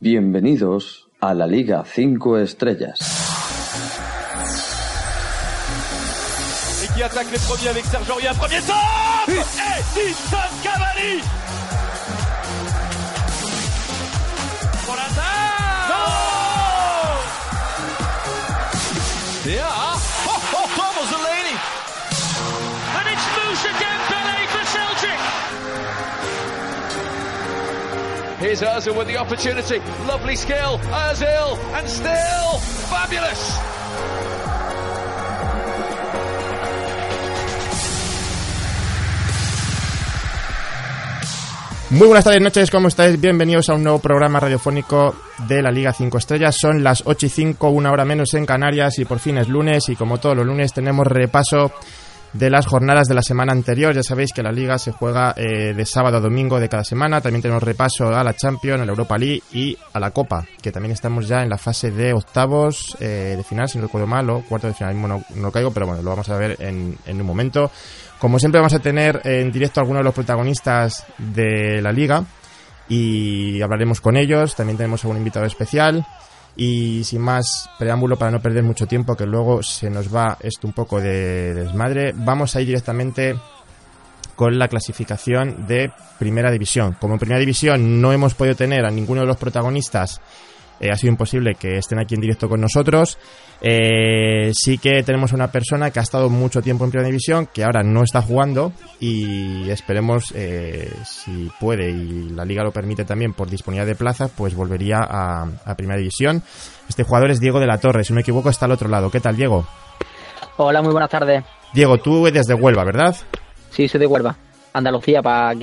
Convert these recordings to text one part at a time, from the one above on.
Bienvenidos a la Liga 5 Estrellas. Et qui attaque les premiers avec Serge Aurier. Premier centre Et Edinson Cavani Muy buenas tardes, noches, ¿cómo estáis? Bienvenidos a un nuevo programa radiofónico de la Liga 5 Estrellas. Son las 8 y 5, una hora menos en Canarias y por fin es lunes y como todos los lunes tenemos repaso de las jornadas de la semana anterior. Ya sabéis que la Liga se juega eh, de sábado a domingo de cada semana. También tenemos repaso a la Champions, a la Europa League y a la Copa, que también estamos ya en la fase de octavos eh, de final, si no recuerdo mal, o cuarto de final. No, no caigo, pero bueno, lo vamos a ver en, en un momento. Como siempre vamos a tener en directo a algunos de los protagonistas de la liga y hablaremos con ellos. También tenemos algún invitado especial. Y sin más preámbulo, para no perder mucho tiempo, que luego se nos va esto un poco de desmadre, vamos a ir directamente con la clasificación de Primera División. Como en Primera División no hemos podido tener a ninguno de los protagonistas, eh, ha sido imposible que estén aquí en directo con nosotros. Eh, sí que tenemos una persona que ha estado mucho tiempo en Primera División, que ahora no está jugando y esperemos, eh, si puede y la liga lo permite también por disponibilidad de plazas, pues volvería a, a Primera División. Este jugador es Diego de la Torre, si no me equivoco está al otro lado. ¿Qué tal, Diego? Hola, muy buenas tardes. Diego, tú eres de Huelva, ¿verdad? Sí, soy de Huelva, Andalucía, para.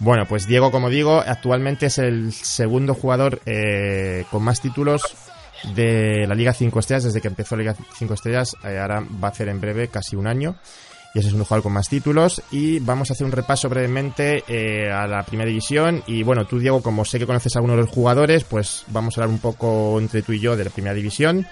Bueno, pues Diego, como digo, actualmente es el segundo jugador eh, con más títulos de la Liga 5 Estrellas desde que empezó la Liga 5 Estrellas. eh, ahora va a hacer en breve casi un año. Y ese es un jugador con más títulos. Y vamos a hacer un repaso brevemente eh, a la primera división. Y bueno, tú, Diego, como sé que conoces a algunos de los jugadores, pues vamos a hablar un poco entre tú y yo de la primera división.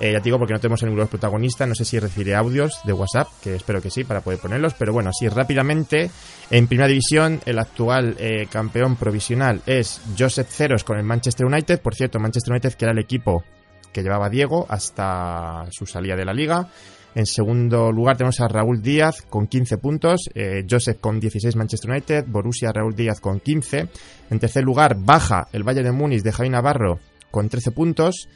Eh, ya te digo porque no tenemos a ninguno de los protagonistas, no sé si recibiré audios de WhatsApp, que espero que sí, para poder ponerlos, pero bueno, así rápidamente, en primera división, el actual eh, campeón provisional es Joseph Ceros con el Manchester United, por cierto, Manchester United que era el equipo que llevaba Diego hasta su salida de la liga. En segundo lugar tenemos a Raúl Díaz con 15 puntos, eh, Joseph con 16 Manchester United, Borussia Raúl Díaz con 15. En tercer lugar baja el Bayern de Múnich de Javi Navarro con 13 puntos.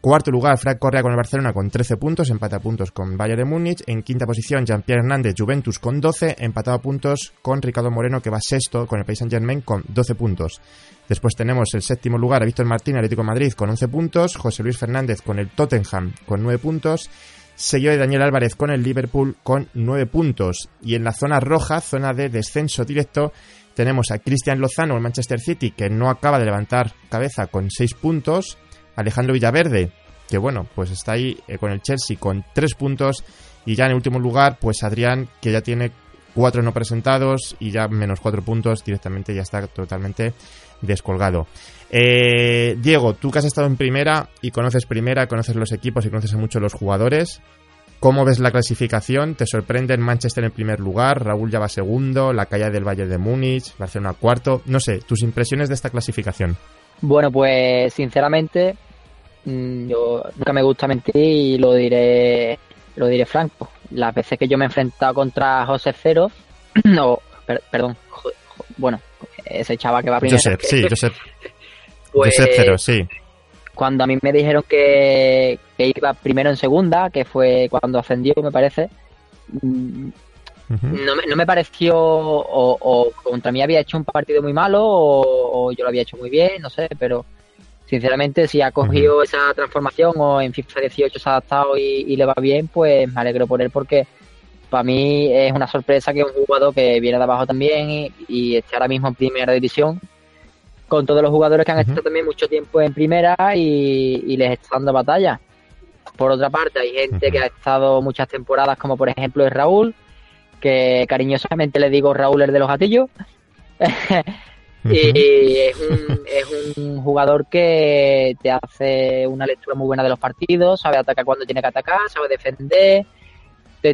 Cuarto lugar, Frank Correa con el Barcelona con 13 puntos, empata puntos con Bayern de Múnich. En quinta posición, Jean-Pierre Hernández, Juventus con 12, empatado a puntos con Ricardo Moreno, que va sexto con el Paris Saint-Germain con 12 puntos. Después tenemos el séptimo lugar a Víctor Martín, Atlético Madrid con 11 puntos, José Luis Fernández con el Tottenham con 9 puntos, sello de Daniel Álvarez con el Liverpool con 9 puntos. Y en la zona roja, zona de descenso directo, tenemos a Cristian Lozano, el Manchester City, que no acaba de levantar cabeza con 6 puntos, Alejandro Villaverde, que bueno, pues está ahí eh, con el Chelsea con 3 puntos, y ya en el último lugar, pues Adrián, que ya tiene 4 no presentados y ya menos 4 puntos, directamente ya está totalmente descolgado. Eh, Diego, tú que has estado en primera y conoces primera, conoces los equipos y conoces a muchos los jugadores, ¿cómo ves la clasificación? ¿Te sorprende el Manchester en primer lugar? Raúl ya va segundo, la calle del Valle de Múnich, Barcelona cuarto. No sé, tus impresiones de esta clasificación. Bueno, pues sinceramente, mm, yo nunca me gusta mentir y lo diré, lo diré franco. Las veces que yo me he enfrentado contra José Cero, o, per- perdón, jo- jo- bueno, ese chaval que va primero. Josep, sí, Josep, pues, Cero, sí. cuando a mí me dijeron que, que iba primero en segunda, que fue cuando ascendió, me parece, no me, no me pareció o, o contra mí había hecho un partido muy malo o, o yo lo había hecho muy bien, no sé, pero sinceramente si ha cogido esa transformación o en FIFA 18 se ha adaptado y, y le va bien, pues me alegro por él porque para mí es una sorpresa que un jugador que viene de abajo también y, y esté ahora mismo en primera división con todos los jugadores que han estado también mucho tiempo en primera y, y les está dando batalla. Por otra parte, hay gente que ha estado muchas temporadas, como por ejemplo es Raúl, que cariñosamente le digo Raúl el de los gatillos. y es un, es un jugador que te hace una lectura muy buena de los partidos, sabe atacar cuando tiene que atacar, sabe defender,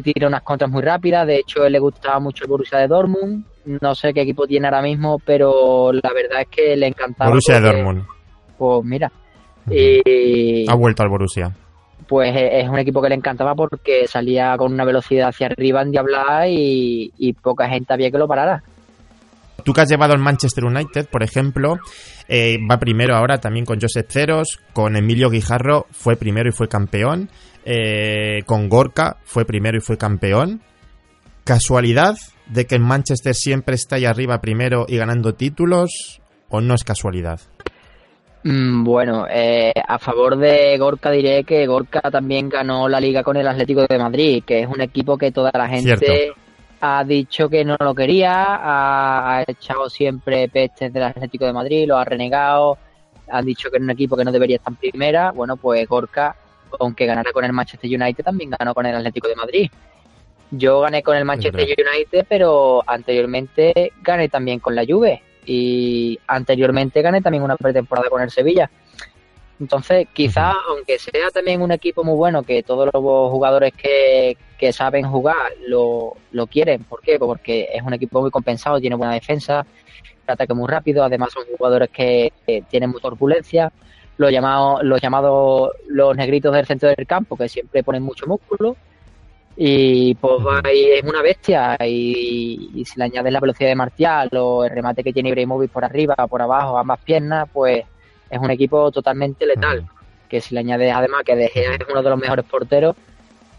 te tira unas contras muy rápidas. De hecho, a él le gustaba mucho el Borussia de Dortmund. No sé qué equipo tiene ahora mismo, pero la verdad es que le encantaba. Borussia porque- Dortmund. pues mira. Y, ha vuelto al Borussia. Pues es un equipo que le encantaba porque salía con una velocidad hacia arriba en Diabla y, y poca gente había que lo parara. Tú que has llevado al Manchester United, por ejemplo, eh, va primero ahora también con Josep Ceros, con Emilio Guijarro fue primero y fue campeón, eh, con Gorka fue primero y fue campeón. ¿Casualidad de que el Manchester siempre está ahí arriba primero y ganando títulos o no es casualidad? Mm, bueno, eh, a favor de Gorka diré que Gorka también ganó la liga con el Atlético de Madrid, que es un equipo que toda la gente ha dicho que no lo quería, ha, echado siempre pestes del Atlético de Madrid, lo ha renegado, han dicho que era un equipo que no debería estar en primera. Bueno, pues Gorka, aunque ganara con el Manchester United, también ganó con el Atlético de Madrid. Yo gané con el Manchester United, pero anteriormente gané también con la Juve y anteriormente gané también una pretemporada con el Sevilla. Entonces, quizás, aunque sea también un equipo muy bueno, que todos los jugadores que, saben jugar lo, lo quieren. ¿Por qué? Porque es un equipo muy compensado, tiene buena defensa, ataque muy rápido, además son jugadores que, tienen mucha turbulencia. Los llamados, los llamados los negritos del centro del campo, que siempre ponen mucho músculo. Y pues ahí es una bestia. Y, si le añades la velocidad de Martial o el remate que tiene Ibrahimovic por arriba, por abajo, ambas piernas, pues es un equipo totalmente letal. Que si le añades además que De Gea es uno de los mejores porteros,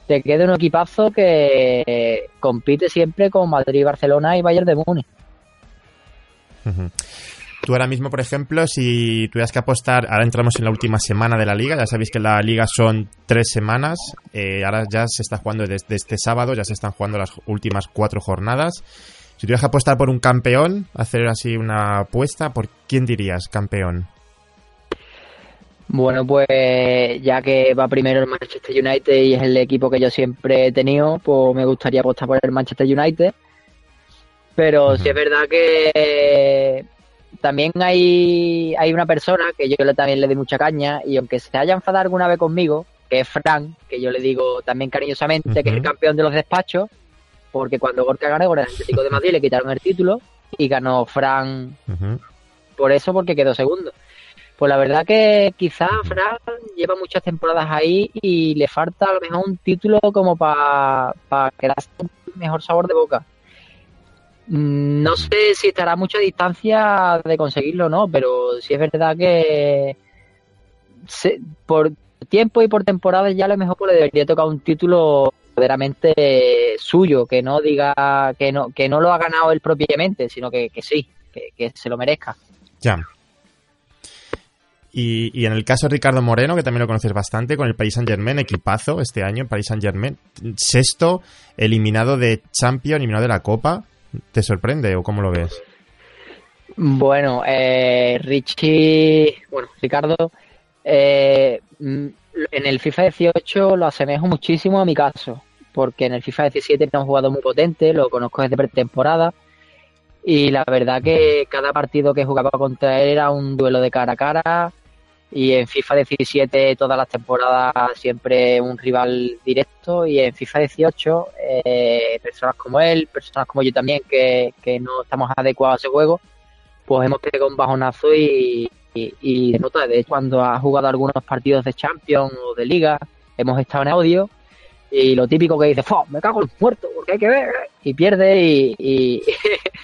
te queda un equipazo que compite siempre con Madrid, Barcelona y Bayern de Múnich. Tú ahora mismo, por ejemplo, si tuvieras que apostar, ahora entramos en la última semana de la liga, ya sabéis que la liga son tres semanas, eh, ahora ya se está jugando desde este sábado, ya se están jugando las últimas cuatro jornadas. Si tuvieras que apostar por un campeón, hacer así una apuesta, ¿por quién dirías campeón? Bueno, pues ya que va primero el Manchester United y es el equipo que yo siempre he tenido, pues me gustaría apostar por el Manchester United. Pero sí es verdad que también hay, hay una persona que yo también le doy mucha caña y aunque se haya enfadado alguna vez conmigo, que es Fran, que yo le digo también cariñosamente que es el campeón de los despachos, porque cuando Gorka ganó con el Atlético de Madrid le quitaron el título y ganó Fran por eso porque quedó segundo. Pues la verdad que quizás Fran lleva muchas temporadas ahí y le falta a lo mejor un título como para pa quedarse un mejor sabor de boca. No sé si estará a mucha distancia de conseguirlo o no, pero sí es verdad que por tiempo y por temporada ya a lo mejor pues le debería tocar un título verdaderamente suyo, que no diga que no que no lo ha ganado él propiamente, sino que, sí, que, que se lo merezca. Ya. Y, en el caso de Ricardo Moreno, que también lo conoces bastante, con el Paris Saint Germain, equipazo este año, Paris Saint Germain, sexto, eliminado de Champions, eliminado de la Copa. ¿Te sorprende o cómo lo ves? Bueno, eh, Richie, bueno, Ricardo, eh, mm, en el FIFA 18 lo asemejo muchísimo a mi caso, porque en el FIFA 17 era un jugador muy potente, lo conozco desde pretemporada y la verdad que cada partido que jugaba contra él era un duelo de cara a cara y en FIFA 17 todas las temporadas siempre un rival directo. Y en FIFA 18 eh, personas como él, personas como yo también que, no estamos adecuados a ese juego, pues hemos pegado un bajonazo y, y, de nota, de hecho cuando ha jugado algunos partidos de Champions o de Liga hemos estado en audio. Y lo típico que dice, me cago en muerto porque hay que ver y pierde y, Y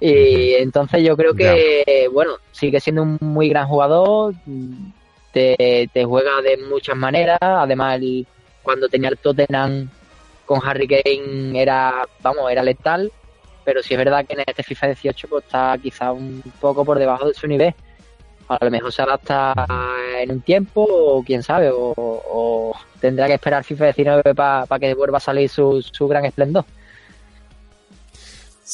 entonces yo creo que, bueno, sigue siendo un muy gran jugador, te, te juega de muchas maneras, además cuando tenía el Tottenham con Harry Kane era, vamos, era letal, pero sí es verdad que en este FIFA 18 pues está quizá un poco por debajo de su nivel. A lo mejor se adapta en un tiempo o quién sabe, o, tendrá que esperar FIFA 19 para que vuelva a salir su, su gran esplendor.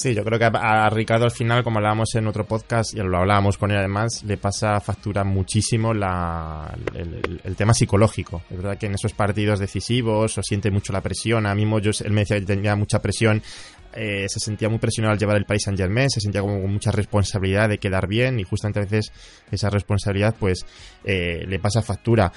Sí, yo creo que a, Ricardo al final, como hablábamos en otro podcast, y lo hablábamos con él además, le pasa factura muchísimo la, el, tema psicológico. Es verdad que en esos partidos decisivos o siente mucho la presión. A mí yo, él me decía que tenía mucha presión, eh, se sentía muy presionado al llevar el país Saint Germain, se sentía como con mucha responsabilidad de quedar bien y justamente a veces esa responsabilidad pues eh, le pasa factura.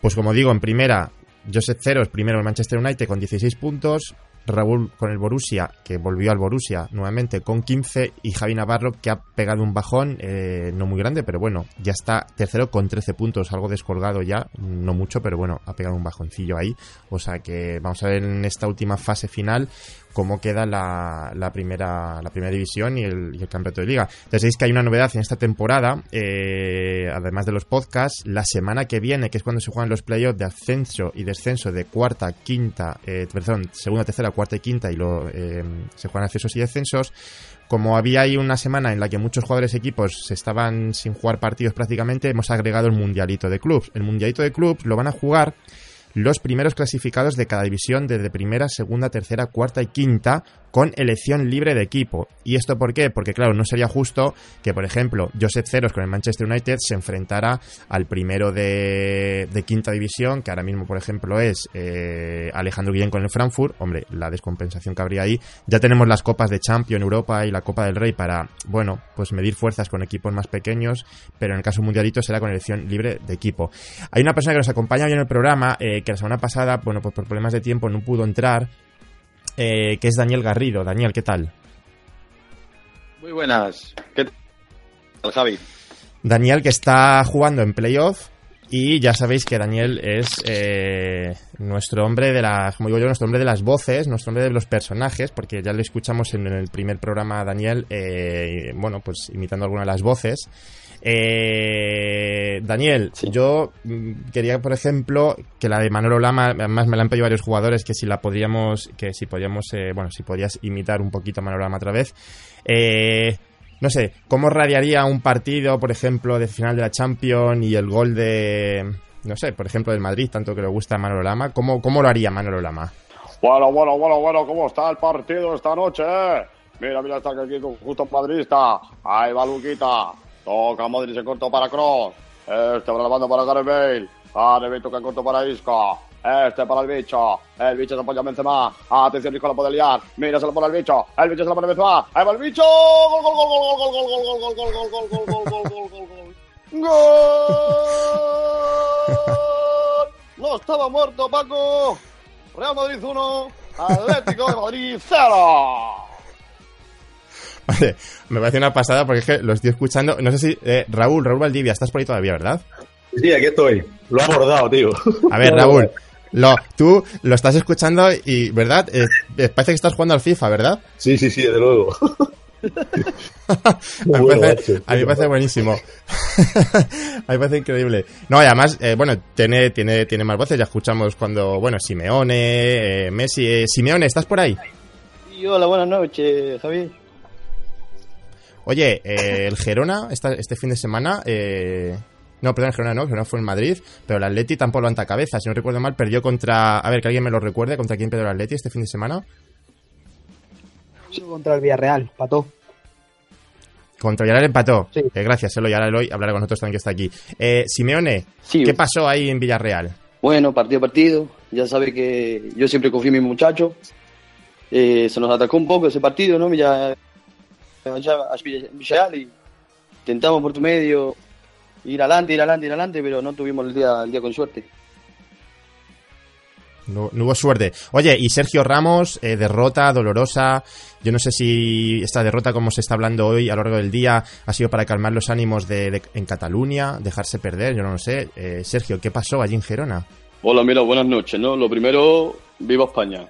Pues como digo, en primera, Joseph Ceros, primero el Manchester United con 16 puntos. Raúl con el Borussia, que volvió al Borussia nuevamente con 15, y Javi Navarro, que ha pegado un bajón, eh, no muy grande, pero bueno, ya está tercero con 13 puntos, algo descolgado ya, no mucho, pero bueno, ha pegado un bajoncillo ahí. O sea que vamos a ver en esta última fase final cómo queda la, la primera la primera división y el, campeonato de liga. Entonces veis que hay una novedad en esta temporada, eh, además de los podcasts, la semana que viene, que es cuando se juegan los playoffs de ascenso y descenso de cuarta, quinta, eh, perdón, segunda, tercera, cuarta y quinta y lo, eh, se juegan ascensos y descensos, como había ahí una semana en la que muchos jugadores y equipos estaban sin jugar partidos prácticamente, hemos agregado el mundialito de clubs. El mundialito de clubs lo van a jugar los primeros clasificados de cada división desde primera, segunda, tercera, cuarta y quinta con elección libre de equipo. ¿Y esto por qué? Porque claro, no sería justo que, por ejemplo, Joseph Ceros con el Manchester United se enfrentara al primero de, quinta división, que ahora mismo, por ejemplo, es eh, Alejandro Guillén con el Frankfurt. Hombre, la descompensación que habría ahí. Ya tenemos las copas de Champions Europa y la Copa del Rey para, bueno, pues medir fuerzas con equipos más pequeños, pero en el caso mundialito será con elección libre de equipo. Hay una persona que nos acompaña hoy en el programa, eh, que la semana pasada, bueno, pues por problemas de tiempo no pudo entrar, eh, que es Daniel Garrido. Daniel, ¿qué tal? Muy buenas. ¿Qué tal, Javi? Daniel, que está jugando en playoff. Y ya sabéis que Daniel es eh, nuestro hombre de las, como digo yo, nuestro hombre de las voces, nuestro hombre de los personajes, porque ya lo escuchamos en, el primer programa a Daniel, eh, bueno, pues imitando alguna de las voces. Eh, Daniel, sí. yo mm, quería, por ejemplo, que la de Manolo Lama, además me la han pedido varios jugadores, que si la podríamos, que si podíamos, eh, bueno, si podías imitar un poquito a Manolo Lama otra vez. Eh, no sé, ¿cómo radiaría un partido, por ejemplo, de final de la Champions y el gol de, no sé, por ejemplo, del Madrid, tanto que le gusta a Manolo Lama? ¿Cómo, cómo lo haría Manolo Lama? Bueno, bueno, bueno, bueno, ¿cómo está el partido esta noche? Mira, mira, está aquí justo madridista. Ahí va Luquita. Toca Modric en corto para Cross. Este va levando para Gareth Bale. Gareth toca en corto para Isco. Este para el bicho. El bicho se apoya a Benzema. Atención, Nico lo puede liar. Mira, se lo pone el bicho. El bicho se lo pone Benzema. Ahí va el bicho. Gol, gol, gol, gol, gol, gol, gol, gol, gol, gol, gol, gol, gol, gol, gol, gol, gol. ¡Gol! No estaba muerto, Paco. Real Madrid 1. Atlético de Madrid 0. Vale, me parece una pasada porque es que lo estoy escuchando. No sé si. Eh, Raúl, Raúl Valdivia, estás por ahí todavía, ¿verdad? Sí, aquí estoy. Lo ha abordado, tío. A ver, Raúl. Lo, tú lo estás escuchando y, ¿verdad? Eh, parece que estás jugando al FIFA, ¿verdad? Sí, sí, sí, desde luego. a, mí bueno, parece, a, mí me parece buenísimo. a mí me parece increíble. No, y además, eh, bueno, tiene, tiene, tiene más voces. Ya escuchamos cuando, bueno, Simeone, eh, Messi. Eh, Simeone, ¿estás por ahí? Sí, hola, buenas noches, Javier. Oye, eh, el Gerona esta, este fin de semana. Eh, no, perdón, el Gerona no, el Gerona fue en Madrid, pero el Atleti tampoco levanta cabeza. Si no recuerdo mal, perdió contra. A ver, que alguien me lo recuerde, ¿contra quién perdió el Atleti este fin de semana? Contra el Villarreal, pató. Contra Villarreal empató. Sí. Eh, gracias, Eloy. Ahora Eloy hablará con nosotros también que está aquí. Eh, Simeone, sí, ¿qué pasó ahí en Villarreal? Bueno, partido a partido. Ya sabe que yo siempre confío en mi muchacho. Eh, se nos atacó un poco ese partido, ¿no? Ya a Villarreal y intentamos por tu medio ir adelante, ir adelante, ir adelante, pero no tuvimos el día, el día con suerte. No, no, hubo suerte. Oye, y Sergio Ramos, eh, derrota dolorosa. Yo no sé si esta derrota, como se está hablando hoy a lo largo del día, ha sido para calmar los ánimos de, de en Cataluña, dejarse perder, yo no lo sé. Eh, Sergio, ¿qué pasó allí en Gerona? Hola, mira, buenas noches, ¿no? Lo primero, viva España.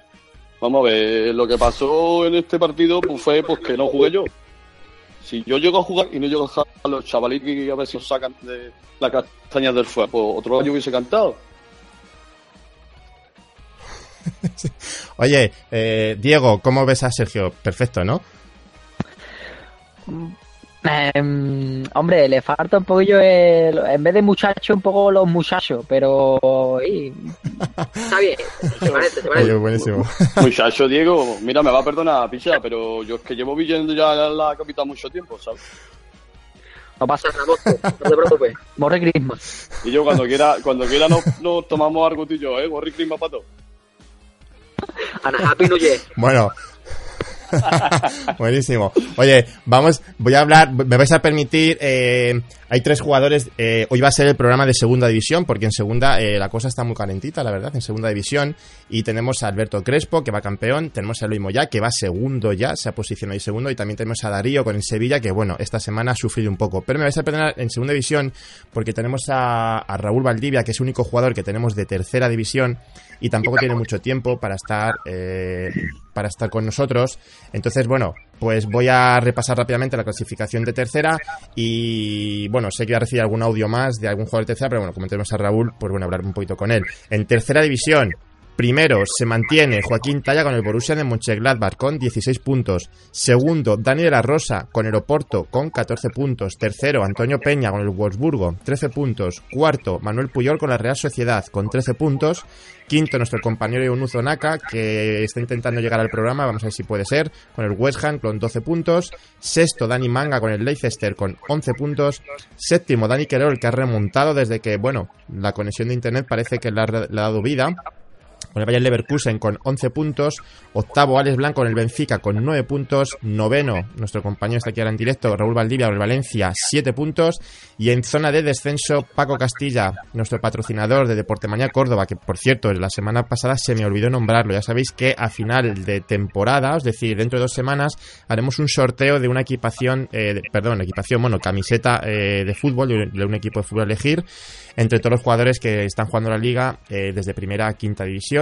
Vamos a ver, lo que pasó en este partido pues, fue pues, que no jugué yo. Si yo llego a jugar y no llego a dejar a los chavalitos y a ver si os sacan de la castaña del fuego, pues otro año hubiese cantado. Oye, eh, Diego, ¿cómo ves a Sergio? Perfecto, ¿no? Eh, hombre, le falta un poquillo el, en vez de muchacho, un poco los muchachos, pero y, está bien, se parece, se parece. Oye, buenísimo. Muchacho, Diego, mira, me va a perdonar, picha, pero yo es que llevo viviendo ya en la capital mucho tiempo, ¿sabes? No pasa nada, no te preocupes. Morri Christmas. Y yo cuando quiera, cuando quiera nos, nos tomamos algo tú y yo, ¿eh? Morri Christmas para todos. Ana Happy New Year. Bueno, Buenísimo. Oye, vamos, voy a hablar, me vais a permitir eh, hay tres jugadores. Eh, hoy va a ser el programa de segunda división, porque en segunda eh, la cosa está muy calentita, la verdad, en segunda división. Y tenemos a Alberto Crespo, que va campeón. Tenemos a Luis Moya, que va segundo ya, se ha posicionado ahí segundo. Y también tenemos a Darío con el Sevilla, que bueno, esta semana ha sufrido un poco. Pero me vais a perdonar en segunda división, porque tenemos a, a Raúl Valdivia, que es el único jugador que tenemos de tercera división y tampoco tiene mucho tiempo para estar eh, para estar con nosotros. Entonces, bueno, pues voy a repasar rápidamente la clasificación de tercera y bueno, sé que voy a recibir algún audio más de algún jugador de tercera, pero bueno, como tenemos a Raúl, pues bueno, hablar un poquito con él. En tercera división, Primero se mantiene Joaquín Talla con el Borussia de Mönchengladbach con 16 puntos. Segundo, Dani de la Rosa con el Oporto con 14 puntos. Tercero, Antonio Peña con el Wolfsburgo, 13 puntos. Cuarto, Manuel Puyol con la Real Sociedad con 13 puntos. Quinto, nuestro compañero Yonuzo Naka, que está intentando llegar al programa, vamos a ver si puede ser, con el West Ham con 12 puntos. Sexto, Dani Manga con el Leicester con 11 puntos. Séptimo, Dani Querol, que ha remontado desde que, bueno, la conexión de internet parece que le ha, le ha dado vida con el Bayern Leverkusen con 11 puntos, octavo Alex Blanco en el Benfica con 9 puntos, noveno, nuestro compañero está aquí ahora en directo, Raúl Valdivia con el Valencia, 7 puntos, y en zona de descenso Paco Castilla, nuestro patrocinador de Deporte Mañana Córdoba, que por cierto la semana pasada se me olvidó nombrarlo, ya sabéis que a final de temporada, es decir, dentro de dos semanas, haremos un sorteo de una equipación, eh, perdón, equipación, bueno, camiseta eh, de fútbol, de un equipo de fútbol a elegir, entre todos los jugadores que están jugando la liga eh, desde primera a quinta división.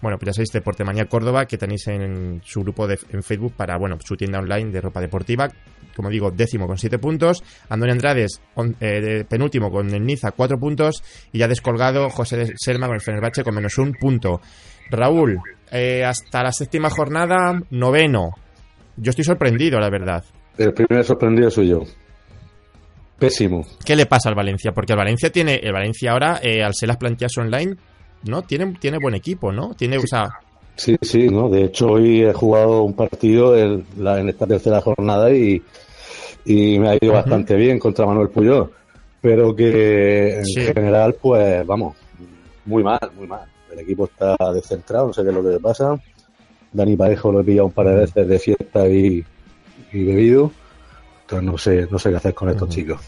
Bueno, pues ya sabéis, Deporte Mañana Córdoba, que tenéis en su grupo de, en Facebook para, bueno, su tienda online de ropa deportiva. Como digo, décimo con siete puntos. Antonio Andrades, on, eh, penúltimo con el Niza, cuatro puntos. Y ya descolgado José Selma con el Fenerbahce con menos un punto. Raúl, eh, hasta la séptima jornada, noveno. Yo estoy sorprendido, la verdad. El primer sorprendido soy yo. Pésimo. ¿Qué le pasa al Valencia? Porque el Valencia tiene, el Valencia ahora, eh, al ser las plantillas online, ¿no? Tiene, tiene buen equipo, ¿no? Tiene, o sea, Sí, sí, ¿no? De hecho, hoy he jugado un partido en, la, en esta tercera jornada y, y me ha ido bastante bien contra Manuel Puyol. Pero que en Sí. general, pues vamos, muy mal, muy mal. El equipo está descentrado, no sé qué es lo que le pasa. Dani Parejo lo he pillado un par de veces de fiesta y, y bebido. Entonces no sé, no sé qué hacer con estos chicos.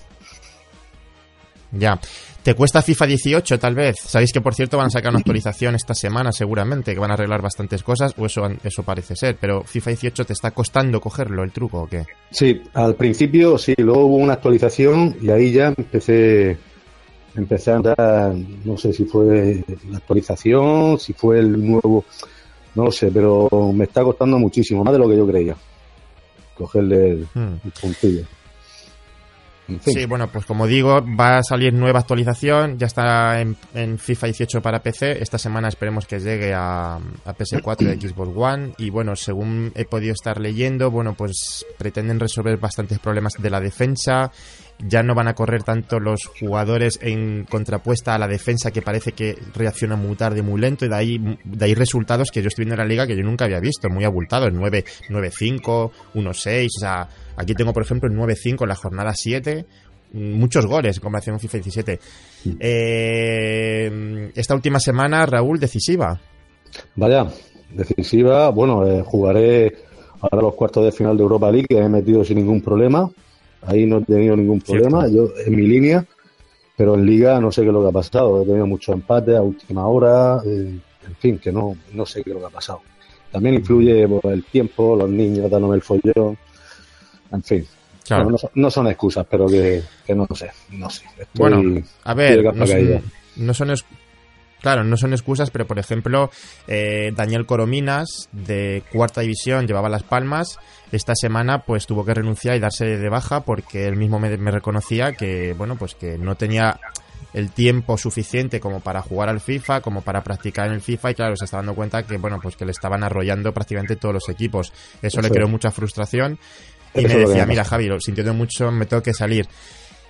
Ya. ¿Te cuesta FIFA 18 tal vez? Sabéis que por cierto van a sacar una actualización esta semana seguramente, que van a arreglar bastantes cosas, o eso, eso parece ser, pero FIFA 18 te está costando cogerlo el truco o qué? Sí, al principio sí, luego hubo una actualización y ahí ya empecé empecé a andar, no sé si fue la actualización, si fue el nuevo, no lo sé, pero me está costando muchísimo, más de lo que yo creía, cogerle el, Hmm. el puntillo. Sí, bueno, pues como digo, va a salir nueva actualización, ya está en, en FIFA 18 para PC, esta semana esperemos que llegue a, a PS4 y Xbox One, y bueno, según he podido estar leyendo, bueno, pues pretenden resolver bastantes problemas de la defensa, ya no van a correr tanto los jugadores en contrapuesta a la defensa que parece que reacciona muy tarde, muy lento, y de ahí, de ahí resultados que yo estoy viendo en la liga que yo nunca había visto, muy abultados, 9, 9-5, 1-6, o sea, aquí tengo por ejemplo el 9-5 en la jornada 7, muchos goles en comparación con FIFA 17. Eh, esta última semana, Raúl, decisiva. Vaya, decisiva, bueno, eh, jugaré ahora los cuartos de final de Europa League, que he metido sin ningún problema, ahí no he tenido ningún problema, yo en mi línea, pero en liga no sé qué es lo que ha pasado, he tenido muchos empates a última hora, eh, en fin, que no, no sé qué es lo que ha pasado. También influye por el tiempo, los niños dándome el follón, en fin. Claro. No, no son- no son excusas, pero que, que no sé, no sé. Estoy- Bueno, a ver, no son, no son es- claro, no son excusas, pero por ejemplo, eh, Daniel Corominas de cuarta división llevaba las palmas. Esta semana, pues tuvo que renunciar y darse de baja porque él mismo me, me reconocía que, bueno, pues que no tenía el tiempo suficiente como para jugar al FIFA, como para practicar en el FIFA y claro, se está dando cuenta que, bueno, pues que le estaban arrollando prácticamente todos los equipos. Eso, le creó mucha frustración y me decía, me mira pasa". Javi, lo sintiendo mucho, me tengo que salir.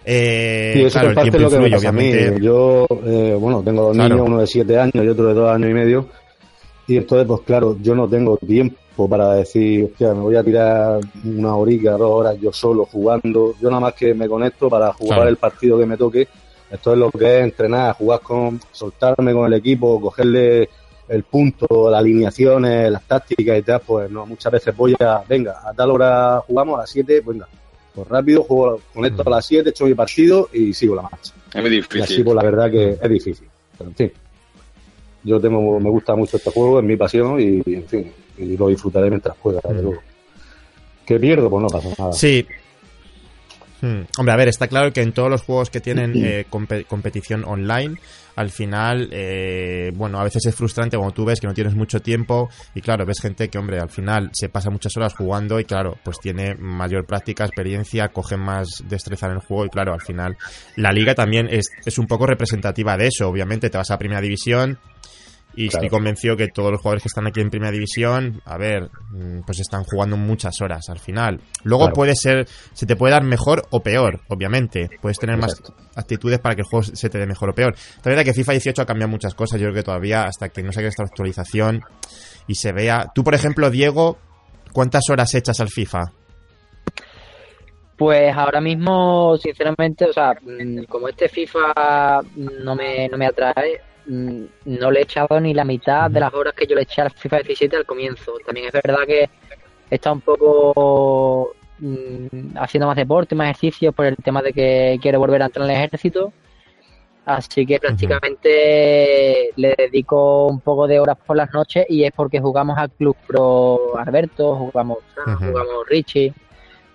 Eh, Sí, eso claro, el parte tiempo es lo que me influye, pasa a mí. obviamente. Yo, eh, bueno, tengo dos Claro. niños, uno de siete años y otro de dos años y medio. Y entonces, pues claro, yo no tengo tiempo para decir, hostia, me voy a tirar una horica, dos horas yo solo jugando. Yo nada más que me conecto para jugar Claro. el partido que me toque. Esto es lo que es entrenar, jugar con, soltarme con el equipo, cogerle el punto, las alineaciones, las tácticas y tal, pues no, muchas veces voy a, venga, a tal hora jugamos, a las 7, venga, Pues rápido, juego, conecto a las 7, echo mi partido y sigo la marcha. Es muy Y así, difícil. pues la verdad que es difícil. Pero en fin, yo tengo, me gusta mucho este juego, es mi pasión y, en fin, y lo disfrutaré mientras pueda, desde luego. Que pierdo, pues no pasa nada. Sí. Hmm. Hombre, a ver, está claro que en todos los juegos que tienen eh, compe- competición online, al final, eh, bueno, a veces es frustrante cuando tú ves que no tienes mucho tiempo y claro, ves gente que, hombre, al final se pasa muchas horas jugando y claro, pues tiene mayor práctica, experiencia, coge más destreza en el juego y claro, al final la liga también es, es un poco representativa de eso, obviamente te vas a primera división, y Claro. estoy convencido que todos los jugadores que están aquí en primera división, a ver, mm, pues están jugando muchas horas al final. Luego Claro. puede ser, se te puede dar mejor o peor, obviamente. Puedes tener Exacto. más actitudes para que el juego se te dé mejor o peor. La verdad que FIFA 18 ha cambiado muchas cosas. Yo creo que todavía, hasta que no saque esta actualización y se vea. Tú, por ejemplo, Diego, ¿cuántas horas echas al FIFA? Pues ahora mismo, sinceramente, o sea, mm, como este FIFA no me, no me atrae, no le he echado ni la mitad de las horas que yo le eché al FIFA 17 al comienzo. También es verdad que está un poco mm, haciendo más deporte, más ejercicio por el tema de que quiero volver a entrar en el ejército. Así que prácticamente le dedico un poco de horas por las noches y es porque jugamos al Club Pro Alberto, jugamos jugamos Richie,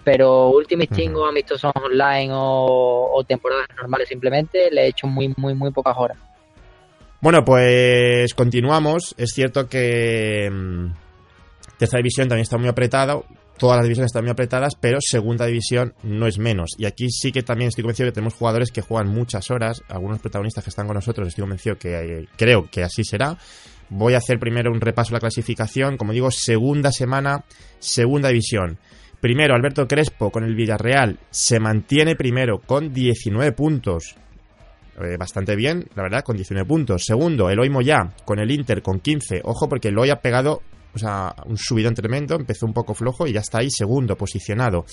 pero Ultimate Team Ujú. o amistosos online o, o temporadas normales simplemente le he hecho muy, muy, muy pocas horas. Bueno, pues continuamos. Es cierto que mm, tercera división también está muy apretada. Todas las divisiones están muy apretadas, pero segunda división no es menos. Y aquí sí que también estoy convencido que tenemos jugadores que juegan muchas horas. Algunos protagonistas que están con nosotros, estoy convencido que eh, creo que así será. Voy a hacer primero un repaso de la clasificación. Como digo, segunda semana, segunda división. Primero, Alberto Crespo con el Villarreal se mantiene primero con 19 puntos. Eh, bastante bien, la verdad, con 19 puntos. Segundo, Eloy Moyá con el Inter con 15. Ojo, porque Eloy ha pegado o sea, un subidón tremendo, empezó un poco flojo y ya está ahí segundo posicionado.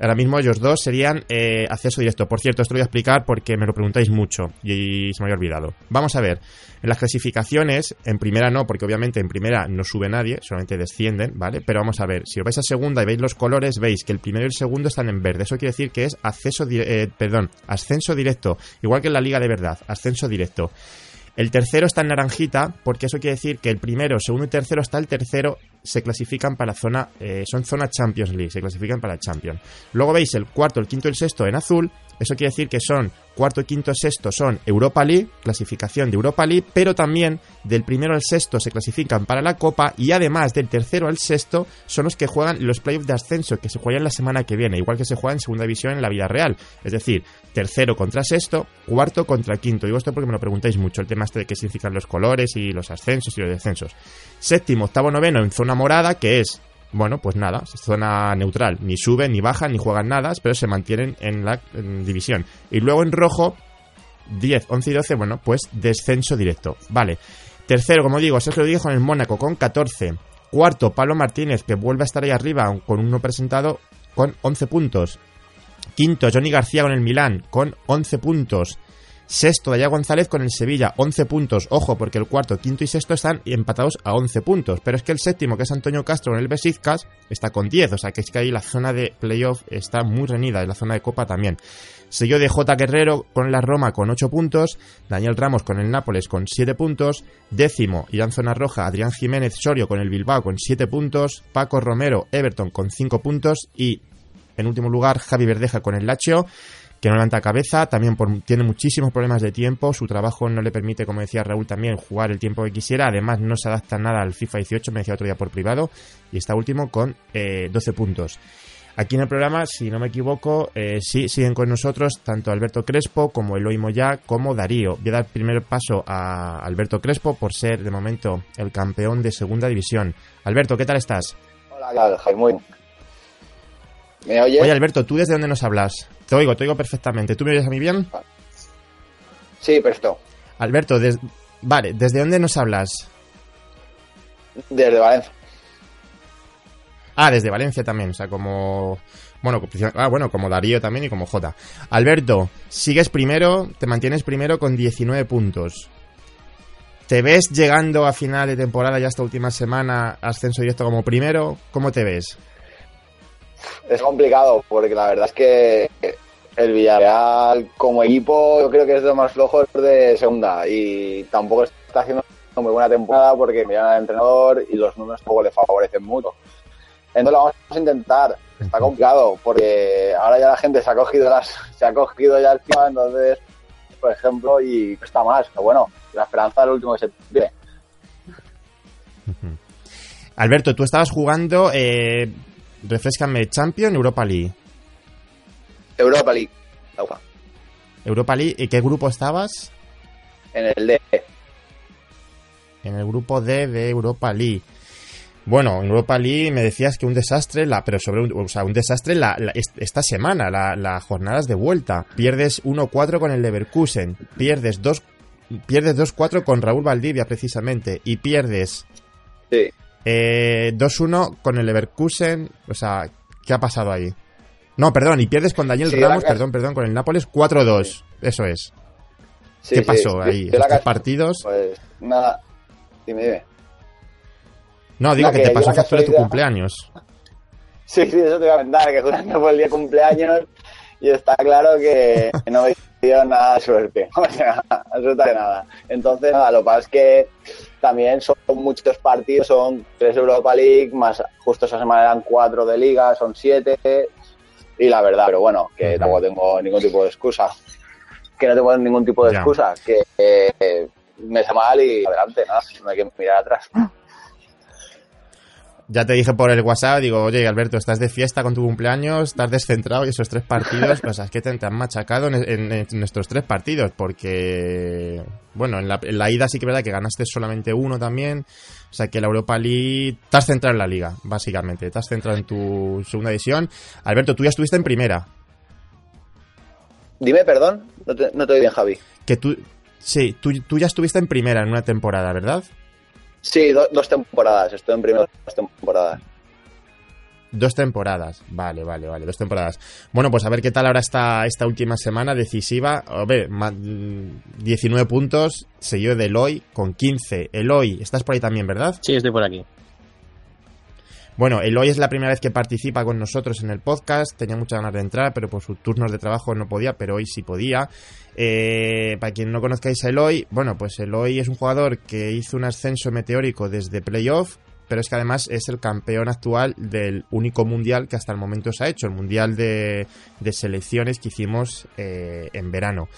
Ahora mismo ellos dos serían eh, acceso directo. Por cierto, esto lo voy a explicar porque me lo preguntáis mucho y se me había olvidado. Vamos a ver, en las clasificaciones, en primera no, porque obviamente en primera no sube nadie, solamente descienden, ¿vale? Pero vamos a ver, si os vais a segunda y veis los colores, veis que el primero y el segundo están en verde. Eso quiere decir que es acceso, eh, perdón, ascenso directo, igual que en la liga de verdad, ascenso directo. El tercero está en naranjita, porque eso quiere decir que el primero, segundo y tercero, hasta el tercero, se clasifican para zona, eh, son zona Champions League, se clasifican para Champions. Luego veis el cuarto, el quinto y el sexto en azul, eso quiere decir que son cuarto, quinto, sexto son Europa League, clasificación de Europa League, pero también del primero al sexto se clasifican para la Copa y además del tercero al sexto son los que juegan los playoffs de ascenso que se juegan la semana que viene, igual que se juega en segunda división en la vida real. Es decir, tercero contra sexto, cuarto contra quinto. Digo esto porque me lo preguntáis mucho, el tema este de qué significan los colores y los ascensos y los descensos. Séptimo, octavo, noveno en zona morada, que es bueno, pues nada, zona neutral. Ni suben, ni bajan, ni juegan nada, pero se mantienen en la división. Y luego en rojo, 10, 11 y 12, bueno, pues descenso directo. Vale. Tercero, como digo, Sergio Díaz con el Mónaco con 14. Cuarto, Pablo Martínez, que vuelve a estar ahí arriba con uno presentado con 11 puntos. Quinto, Johnny García con el Milán con 11 puntos. Sexto, Daya González con el Sevilla, 11 puntos. Ojo, porque el cuarto, quinto y sexto están empatados a 11 puntos. Pero es que el séptimo, que es Antonio Castro con el Besiktas, está con 10. O sea que es que ahí la zona de playoff está muy reñida y la zona de copa también. Sello de J. Guerrero con la Roma con 8 puntos. Daniel Ramos con el Nápoles con 7 puntos. Décimo, Irán Zona Roja, Adrián Jiménez Sorio con el Bilbao con 7 puntos. Paco Romero, Everton con 5 puntos. Y en último lugar, Javi Verdeja con el Lazio que no levanta cabeza, también por- tiene muchísimos problemas de tiempo, su trabajo no le permite, como decía Raúl también, jugar el tiempo que quisiera, además no se adapta nada al FIFA 18, me decía otro día por privado, y está último con eh, 12 puntos. Aquí en el programa, si no me equivoco, eh, sí siguen con nosotros tanto Alberto Crespo como Eloy Moyá como Darío. Voy a dar primer paso a Alberto Crespo por ser de momento el campeón de segunda división. Alberto, ¿qué tal estás? Hola, ¿qué tal, Jaime? ¿Me oyes? Oye Alberto, ¿tú desde dónde nos hablas? Te oigo, te oigo perfectamente. ¿Tú me oyes a mí bien? Sí, perfecto. Alberto, des- vale, ¿desde dónde nos hablas? Desde Valencia. Ah, desde Valencia también, o sea, como... Bueno, como- ah, bueno, como Darío también y como J. Alberto, sigues primero, te mantienes primero con 19 puntos. ¿Te ves llegando a final de temporada ya esta última semana, ascenso directo como primero? ¿Cómo te ves? Es complicado porque la verdad es que el Villarreal como equipo yo creo que es de los más flojos de segunda y tampoco está haciendo muy buena temporada porque miran al entrenador y los números tampoco le favorecen mucho. Entonces lo vamos a intentar. Está complicado porque ahora ya la gente se ha cogido las, se ha cogido ya el FIFA, entonces, por ejemplo, y está más. Pero bueno, la esperanza es lo último que se pide. Alberto, tú estabas jugando, eh, refrescame, Champion, Europa League. Europa League. Agua. Europa League, ¿y qué grupo estabas? En el D. En el grupo D de Europa League. Bueno, en Europa League me decías que un desastre, la, pero sobre un, o sea, un desastre la, la- est- esta semana, las la jornadas de vuelta. Pierdes 1-4 con el Leverkusen, pierdes 2 pierdes 2-4 con Raúl Valdivia precisamente y pierdes Sí. Eh, 2-1 con el Leverkusen, o sea, ¿qué ha pasado ahí? No, perdón, y pierdes con Daniel Sí, la Ramos, perdón, perdón, con el Nápoles 4-2. Eso es. Sí, ¿Qué sí. pasó Yo- ahí? yo la Estos cas- partidos. Pues nada. Dime, dime. No, digo la que que te yo pasó la factura de tu cumpleaños. Sí, sí, eso te iba a comentar, que justo fue el día de cumpleaños y está claro que no nada de suerte. O sea, absolutamente nada. Entonces, nada, lo que pasa es que también son muchos partidos, son tres Europa League, más justo esa semana eran cuatro de Liga, son siete. Y la verdad, pero bueno, que tampoco tengo ningún tipo de excusa. Que no tengo ningún tipo de Ya. excusa. Que eh, me hace mal y adelante, nada, no hay que mirar atrás. Ya te dije por el WhatsApp, digo, oye, Alberto, estás de fiesta con tu cumpleaños, estás descentrado y esos tres partidos, o sea, es que te, te han machacado en, en- en nuestros tres partidos, porque, bueno, en la, en la ida sí que es verdad que ganaste solamente uno también, o sea, que la Europa League, has centrado en la liga, básicamente, te has centrado en tu segunda división. Alberto, tú ya estuviste en primera, Dime, perdón, no te, no te oí bien, Javi. que tú, sí, tú, tú ya estuviste en primera en una temporada, ¿verdad? Sí, do- dos temporadas, estoy en primero dos temporadas. Dos temporadas, vale, vale, vale, dos temporadas. Bueno, pues a ver qué tal ahora esta, esta última semana decisiva. A ver, ma- mm, 19 puntos, seguido de Eloy con 15. Eloy, estás por ahí también, ¿verdad? Sí, estoy por aquí. Bueno, Eloy es la primera vez que participa con nosotros en el podcast. Tenía muchas ganas de entrar, pero por sus turnos de trabajo no podía, pero hoy sí podía. Eh, para quien no conozcáis a Eloy, bueno, pues Eloy es un jugador que hizo un ascenso meteórico desde playoff, pero es que además es el campeón actual del único mundial que hasta el momento se ha hecho, el mundial de, de selecciones que hicimos eh, en verano.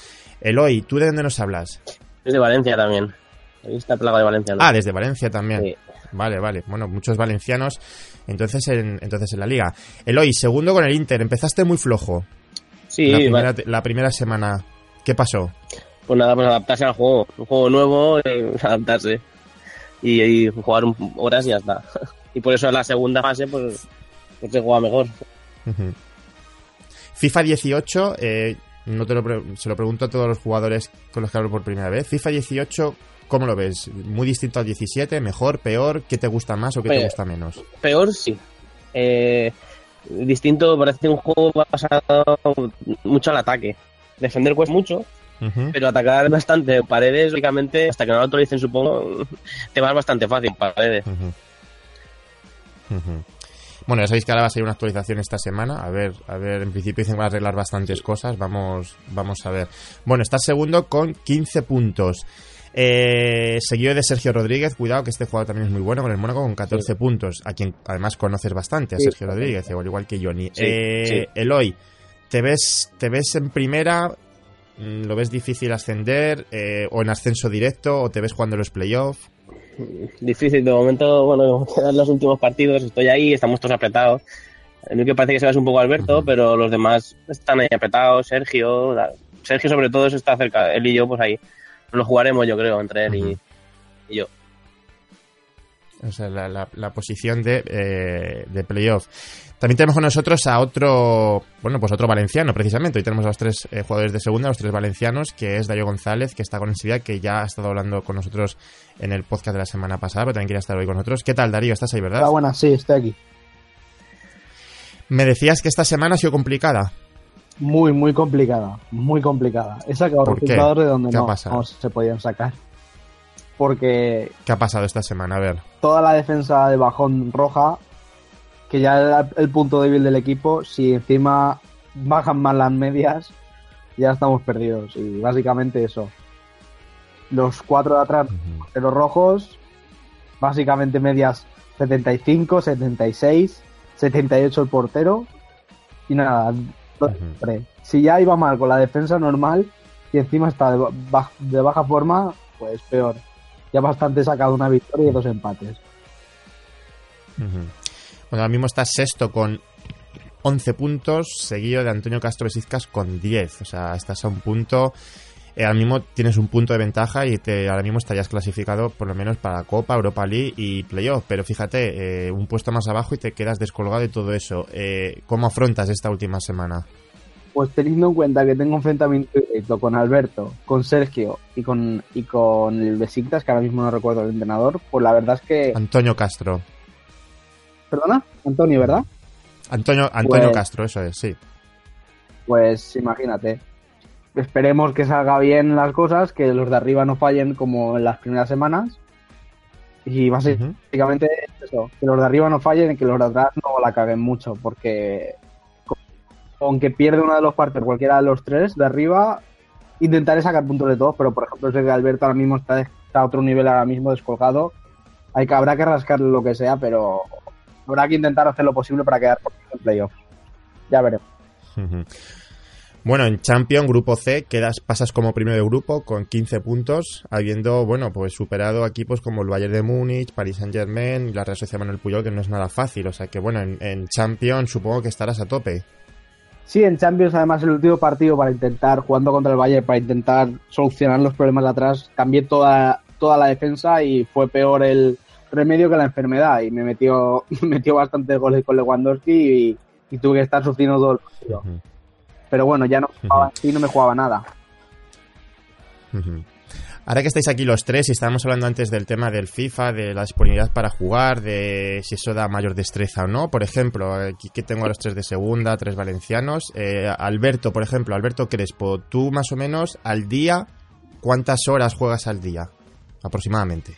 Eloy, ¿tú de dónde nos hablas? Es de Valencia también. Ahí está plaga de Valencia. ¿no? Ah, desde Valencia también. Sí. Vale, vale. Bueno, muchos valencianos entonces en, entonces en la liga. Eloy, segundo con el Inter. Empezaste muy flojo. Sí, la, primera, la primera semana. ¿Qué pasó? pues nada, pues adaptarse al juego. Un juego nuevo, eh, adaptarse. Y, y jugar horas y ya está. Y por eso en la segunda fase, pues, pues se juega mejor. FIFA 18, eh, no te lo se lo pregunto a todos los jugadores con los que hablo por primera vez. FIFA 18, ¿cómo lo ves? ¿Muy distinto al 17? ¿Mejor? ¿Peor? ¿Qué te gusta más o qué te gusta menos? Peor, sí. Eh, distinto, parece un juego basado mucho al ataque. Defender cuesta mucho, pero atacar bastante paredes, lógicamente, hasta que no lo autoricen, supongo, te vas bastante fácil paredes. Bueno, ya sabéis que ahora va a ser una actualización esta semana. A ver, a ver, en principio dicen que va a arreglar bastantes cosas. Vamos, vamos a ver. Bueno, está segundo con 15 puntos. Eh, seguido de Sergio Rodríguez, cuidado que este jugador también es muy bueno con el Mónaco con 14 puntos, a quien además conoces bastante, a Sí. Sergio Rodríguez, igual, igual que Johnny. Sí, Eh. Eloy, ¿te ves, ¿te ves en primera? Mm, ¿Lo ves difícil ascender? Eh, ¿O en ascenso directo? ¿O te ves jugando los playoffs? Difícil de momento, bueno, quedan los últimos partidos, estoy ahí, estamos todos apretados. El único que parece que se va es un poco Alberto, pero los demás están ahí apretados, Sergio, Sergio sobre todo eso está cerca, él y yo pues ahí. Lo jugaremos yo creo, entre él y- yo. O sea, la, la- la posición de, eh, de playoff. También tenemos con nosotros a otro, bueno, pues otro valenciano, precisamente. Hoy tenemos a los tres eh, jugadores de segunda, los tres valencianos, que es Darío González, que está con el Sevilla, que ya ha estado hablando con nosotros en el podcast de la semana pasada, pero también quería estar hoy con nosotros. ¿Qué tal, Darío? ¿Estás ahí, verdad? Ah, buenas, sí, estoy aquí. Me decías que esta semana ha sido complicada. Muy, muy complicada. Muy complicada. He sacado resultados de donde no se podían sacar. Porque ¿Qué ha pasado esta semana? A ver. toda la defensa de Bajón Roja que ya era el punto débil del equipo, si encima bajan más las medias, ya estamos perdidos. Y básicamente eso. Los cuatro de atrás de los rojos, básicamente medias 75, 76, 78 el portero. Y nada, siempre. si ya iba mal con la defensa normal y encima está de, ba- de baja forma, pues peor. Ya bastante sacado una victoria y dos empates. Bueno, ahora mismo estás sexto con 11 puntos, seguido de Antonio Castro Besizcas con 10. O sea, estás a un punto. Eh, ahora mismo tienes un punto de ventaja y te, ahora mismo estarías clasificado por lo menos para Copa, Europa League y Playoff. Pero fíjate, eh, un puesto más abajo y te quedas descolgado de todo eso. Eh, ¿Cómo afrontas esta última semana? Pues teniendo en cuenta que tengo enfrentamiento directo con Alberto, con Sergio y con, y con el Besiktas, que ahora mismo no recuerdo el entrenador, pues la verdad es que... Antonio Castro. Perdona, Antonio, ¿verdad? Antonio, Antonio Pues- Castro, eso es, sí. Pues imagínate. Esperemos que salga bien las cosas, que los de arriba no fallen como en las primeras semanas. Y básicamente eso, que los de arriba no fallen y que los de atrás no la caguen mucho, porque aunque pierde uno de los partidos, cualquiera de los tres de arriba, intentaré sacar puntos de todos, pero por ejemplo sé que Alberto ahora mismo está, está a otro nivel ahora mismo descolgado. Hay que, habrá que rascarle lo que sea, pero habrá que intentar hacer lo posible para quedar por en playoff. Ya veremos. Ujú. Bueno, en Champions, grupo C, quedas, pasas como primero de grupo con 15 puntos, habiendo, bueno, pues superado equipos como el Bayern de Múnich, Paris Saint Germain y la Real Sociedad Manuel Puyol, que no es nada fácil. O sea que, bueno, en, en Champions supongo que estarás a tope. Sí, en Champions además el último partido para intentar, jugando contra el Bayern, para intentar solucionar los problemas de atrás, cambié toda, toda la defensa y fue peor el remedio que la enfermedad y me metió, me metió bastantes goles con Lewandowski y, y tuve que estar sufriendo todo el partido. Pero bueno, ya no, jugaba así, no me jugaba nada. Ahora que estáis aquí los tres y estábamos hablando antes del tema del FIFA, de la disponibilidad para jugar, de si eso da mayor destreza o no, por ejemplo, aquí que tengo a los tres de segunda, tres valencianos, eh, Alberto, por ejemplo, Alberto Crespo, tú más o menos al día, ¿cuántas horas juegas al día? Aproximadamente.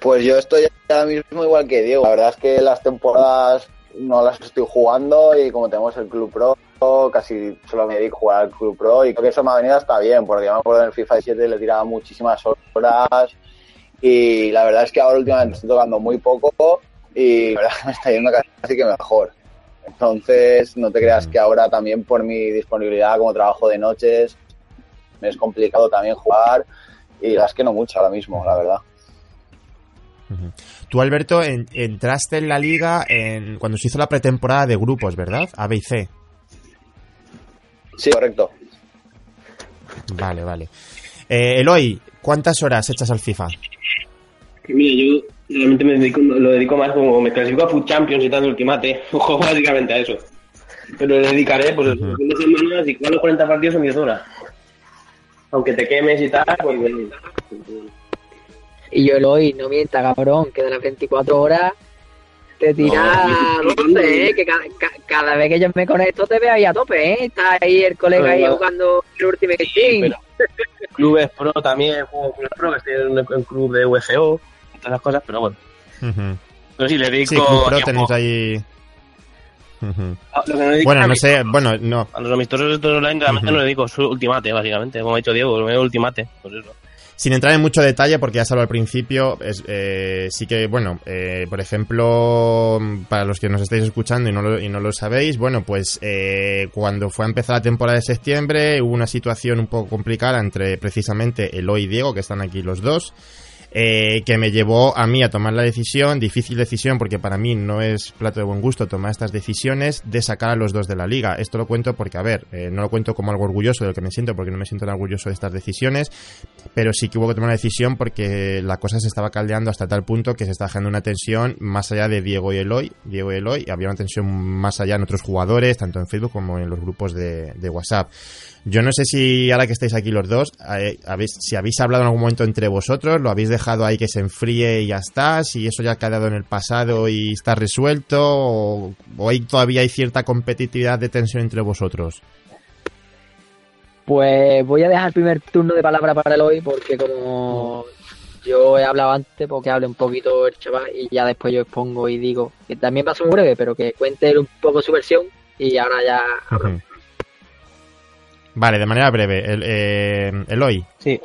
Pues yo estoy ahora mismo igual que Diego. La verdad es que las temporadas no las estoy jugando y como tenemos el Club Pro, casi solo me dedico a jugar al Club Pro y creo que eso me ha venido hasta bien, porque yo me acuerdo en el FIFA 7 le tiraba muchísimas horas y la verdad es que ahora últimamente estoy tocando muy poco y la verdad que me está yendo casi que mejor. Entonces, no te creas que ahora también por mi disponibilidad como trabajo de noches me es complicado también jugar y la verdad es que no mucho ahora mismo, la verdad. Tú, Alberto, en- entraste en la liga en, cuando se hizo la pretemporada de grupos, ¿verdad? A, B y C. Sí, correcto. Vale, vale. Eh, Eloy, ¿cuántas horas echas al FIFA? Mira, yo realmente me dedico, lo dedico más como me clasifico a Food Champions y tal de Ultimate. Juego básicamente a eso. Pero le dedicaré, pues, el fin de semana, si juego los 40 partidos son 10 horas. Aunque te quemes y tal, pues. Y yo lo oí, no mienta, cabrón, que de las 24 horas te tira No, 12, ¿eh? Que cada, ca- cada vez que yo me conecto te veo ahí a tope, ¿eh? Está ahí el colega ahí jugando el Ultimate Team. Clubes pro también, juego clubes pro, que estoy en un, club de UFO, todas las cosas, pero bueno. Ujú. Pero sí, le dedico. Sí, Club Pro tenéis ahí... Ujú. A- lo que me dedico Bueno, no sé, bueno, no. A los amistosos estos online realmente Ujú. no le dedico su ultimate, básicamente. Como ha dicho Diego, lo veo ultimate, pues eso. Sin entrar en mucho detalle, porque ya habló al principio, es, eh, sí que, bueno, eh, por ejemplo, para los que nos estáis escuchando y no lo, y no lo sabéis, bueno, pues eh, cuando fue a empezar la temporada de septiembre hubo una situación un poco complicada entre precisamente Eloy y Diego, que están aquí los dos, eh, que me llevó a mí a tomar la decisión, difícil decisión porque para mí no es plato de buen gusto tomar estas decisiones, de sacar a los dos de la liga. Esto lo cuento porque, a ver, eh, no lo cuento como algo orgulloso de lo que me siento, porque no me siento tan orgulloso de estas decisiones, pero sí que hubo que tomar una decisión porque la cosa se estaba caldeando hasta tal punto que se estaba generando una tensión más allá de Diego y Eloy, Diego y Eloy, había una tensión más allá en otros jugadores, tanto en Facebook como en los grupos de WhatsApp. Yo no sé si ahora que estáis aquí los dos, eh, habéis, si habéis hablado en algún momento entre vosotros, lo habéis dejado ahí que se enfríe y ya está, si eso ya ha quedado en el pasado y está resuelto, o, o hay, todavía hay cierta competitividad de tensión entre vosotros. Pues voy a dejar el primer turno de palabra para el hoy porque como yo he hablado antes porque hable un poquito el chaval y ya después yo expongo y digo que también va a ser muy breve, pero que cuente un poco su versión y ahora ya. Vale, de manera breve. El, eh, Eloy. Sí.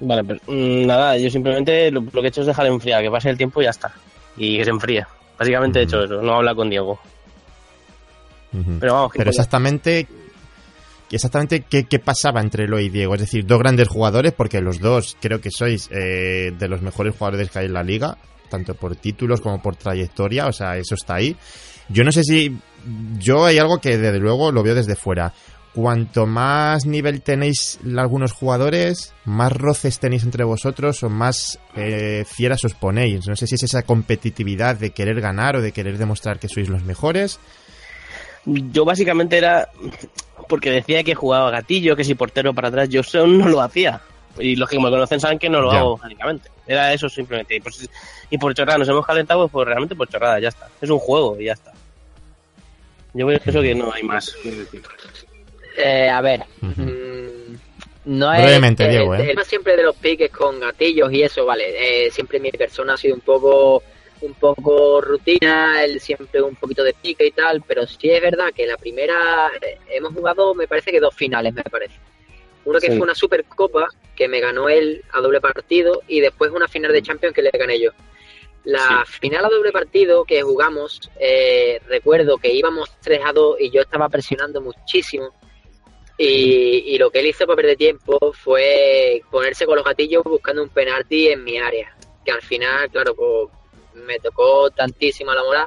Vale, pues mm, nada, yo simplemente lo, lo que he hecho es dejar enfriar, que pase el tiempo y ya está. Y que se enfríe. Básicamente he hecho eso, no habla con Diego. Pero vamos, que Pero exactamente, exactamente qué, qué pasaba entre Eloy y Diego. Es decir, dos grandes jugadores, porque los dos creo que sois eh, de los mejores jugadores que hay en la liga, tanto por títulos como por trayectoria, o sea, eso está ahí. Yo no sé si. Yo hay algo que desde luego lo veo desde fuera. Cuanto más nivel tenéis algunos jugadores, más roces tenéis entre vosotros o más eh, fieras os ponéis. No sé si es esa competitividad de querer ganar o de querer demostrar que sois los mejores. Yo básicamente era porque decía que jugaba gatillo, que si portero para atrás, yo no lo hacía. Y los que me conocen saben que no lo Ya. hago básicamente. Era eso simplemente. Y, pues- y por chorrada nos hemos calentado, pues realmente por chorrada, ya está. Es un juego y ya está. Yo pienso que no hay más. Eh, a ver, mm, no es Brevemente, el- Diego, ¿eh? el tema siempre de los piques con gatillos y eso, vale. eh, siempre mi persona ha sido un poco un poco rutina, él siempre un poquito de pique y tal, pero sí es verdad que la primera eh, hemos jugado, me parece que dos finales, me parece. Uno que Sí. fue una Supercopa que me ganó él a doble partido y después una final de Champions que le gané yo. La final a doble partido que jugamos, eh, recuerdo que íbamos 3 a 2 y yo estaba presionando muchísimo. Y, y lo que él hizo para perder tiempo fue ponerse con los gatillos buscando un penalti en mi área. Que al final, claro, pues me tocó tantísima la moral.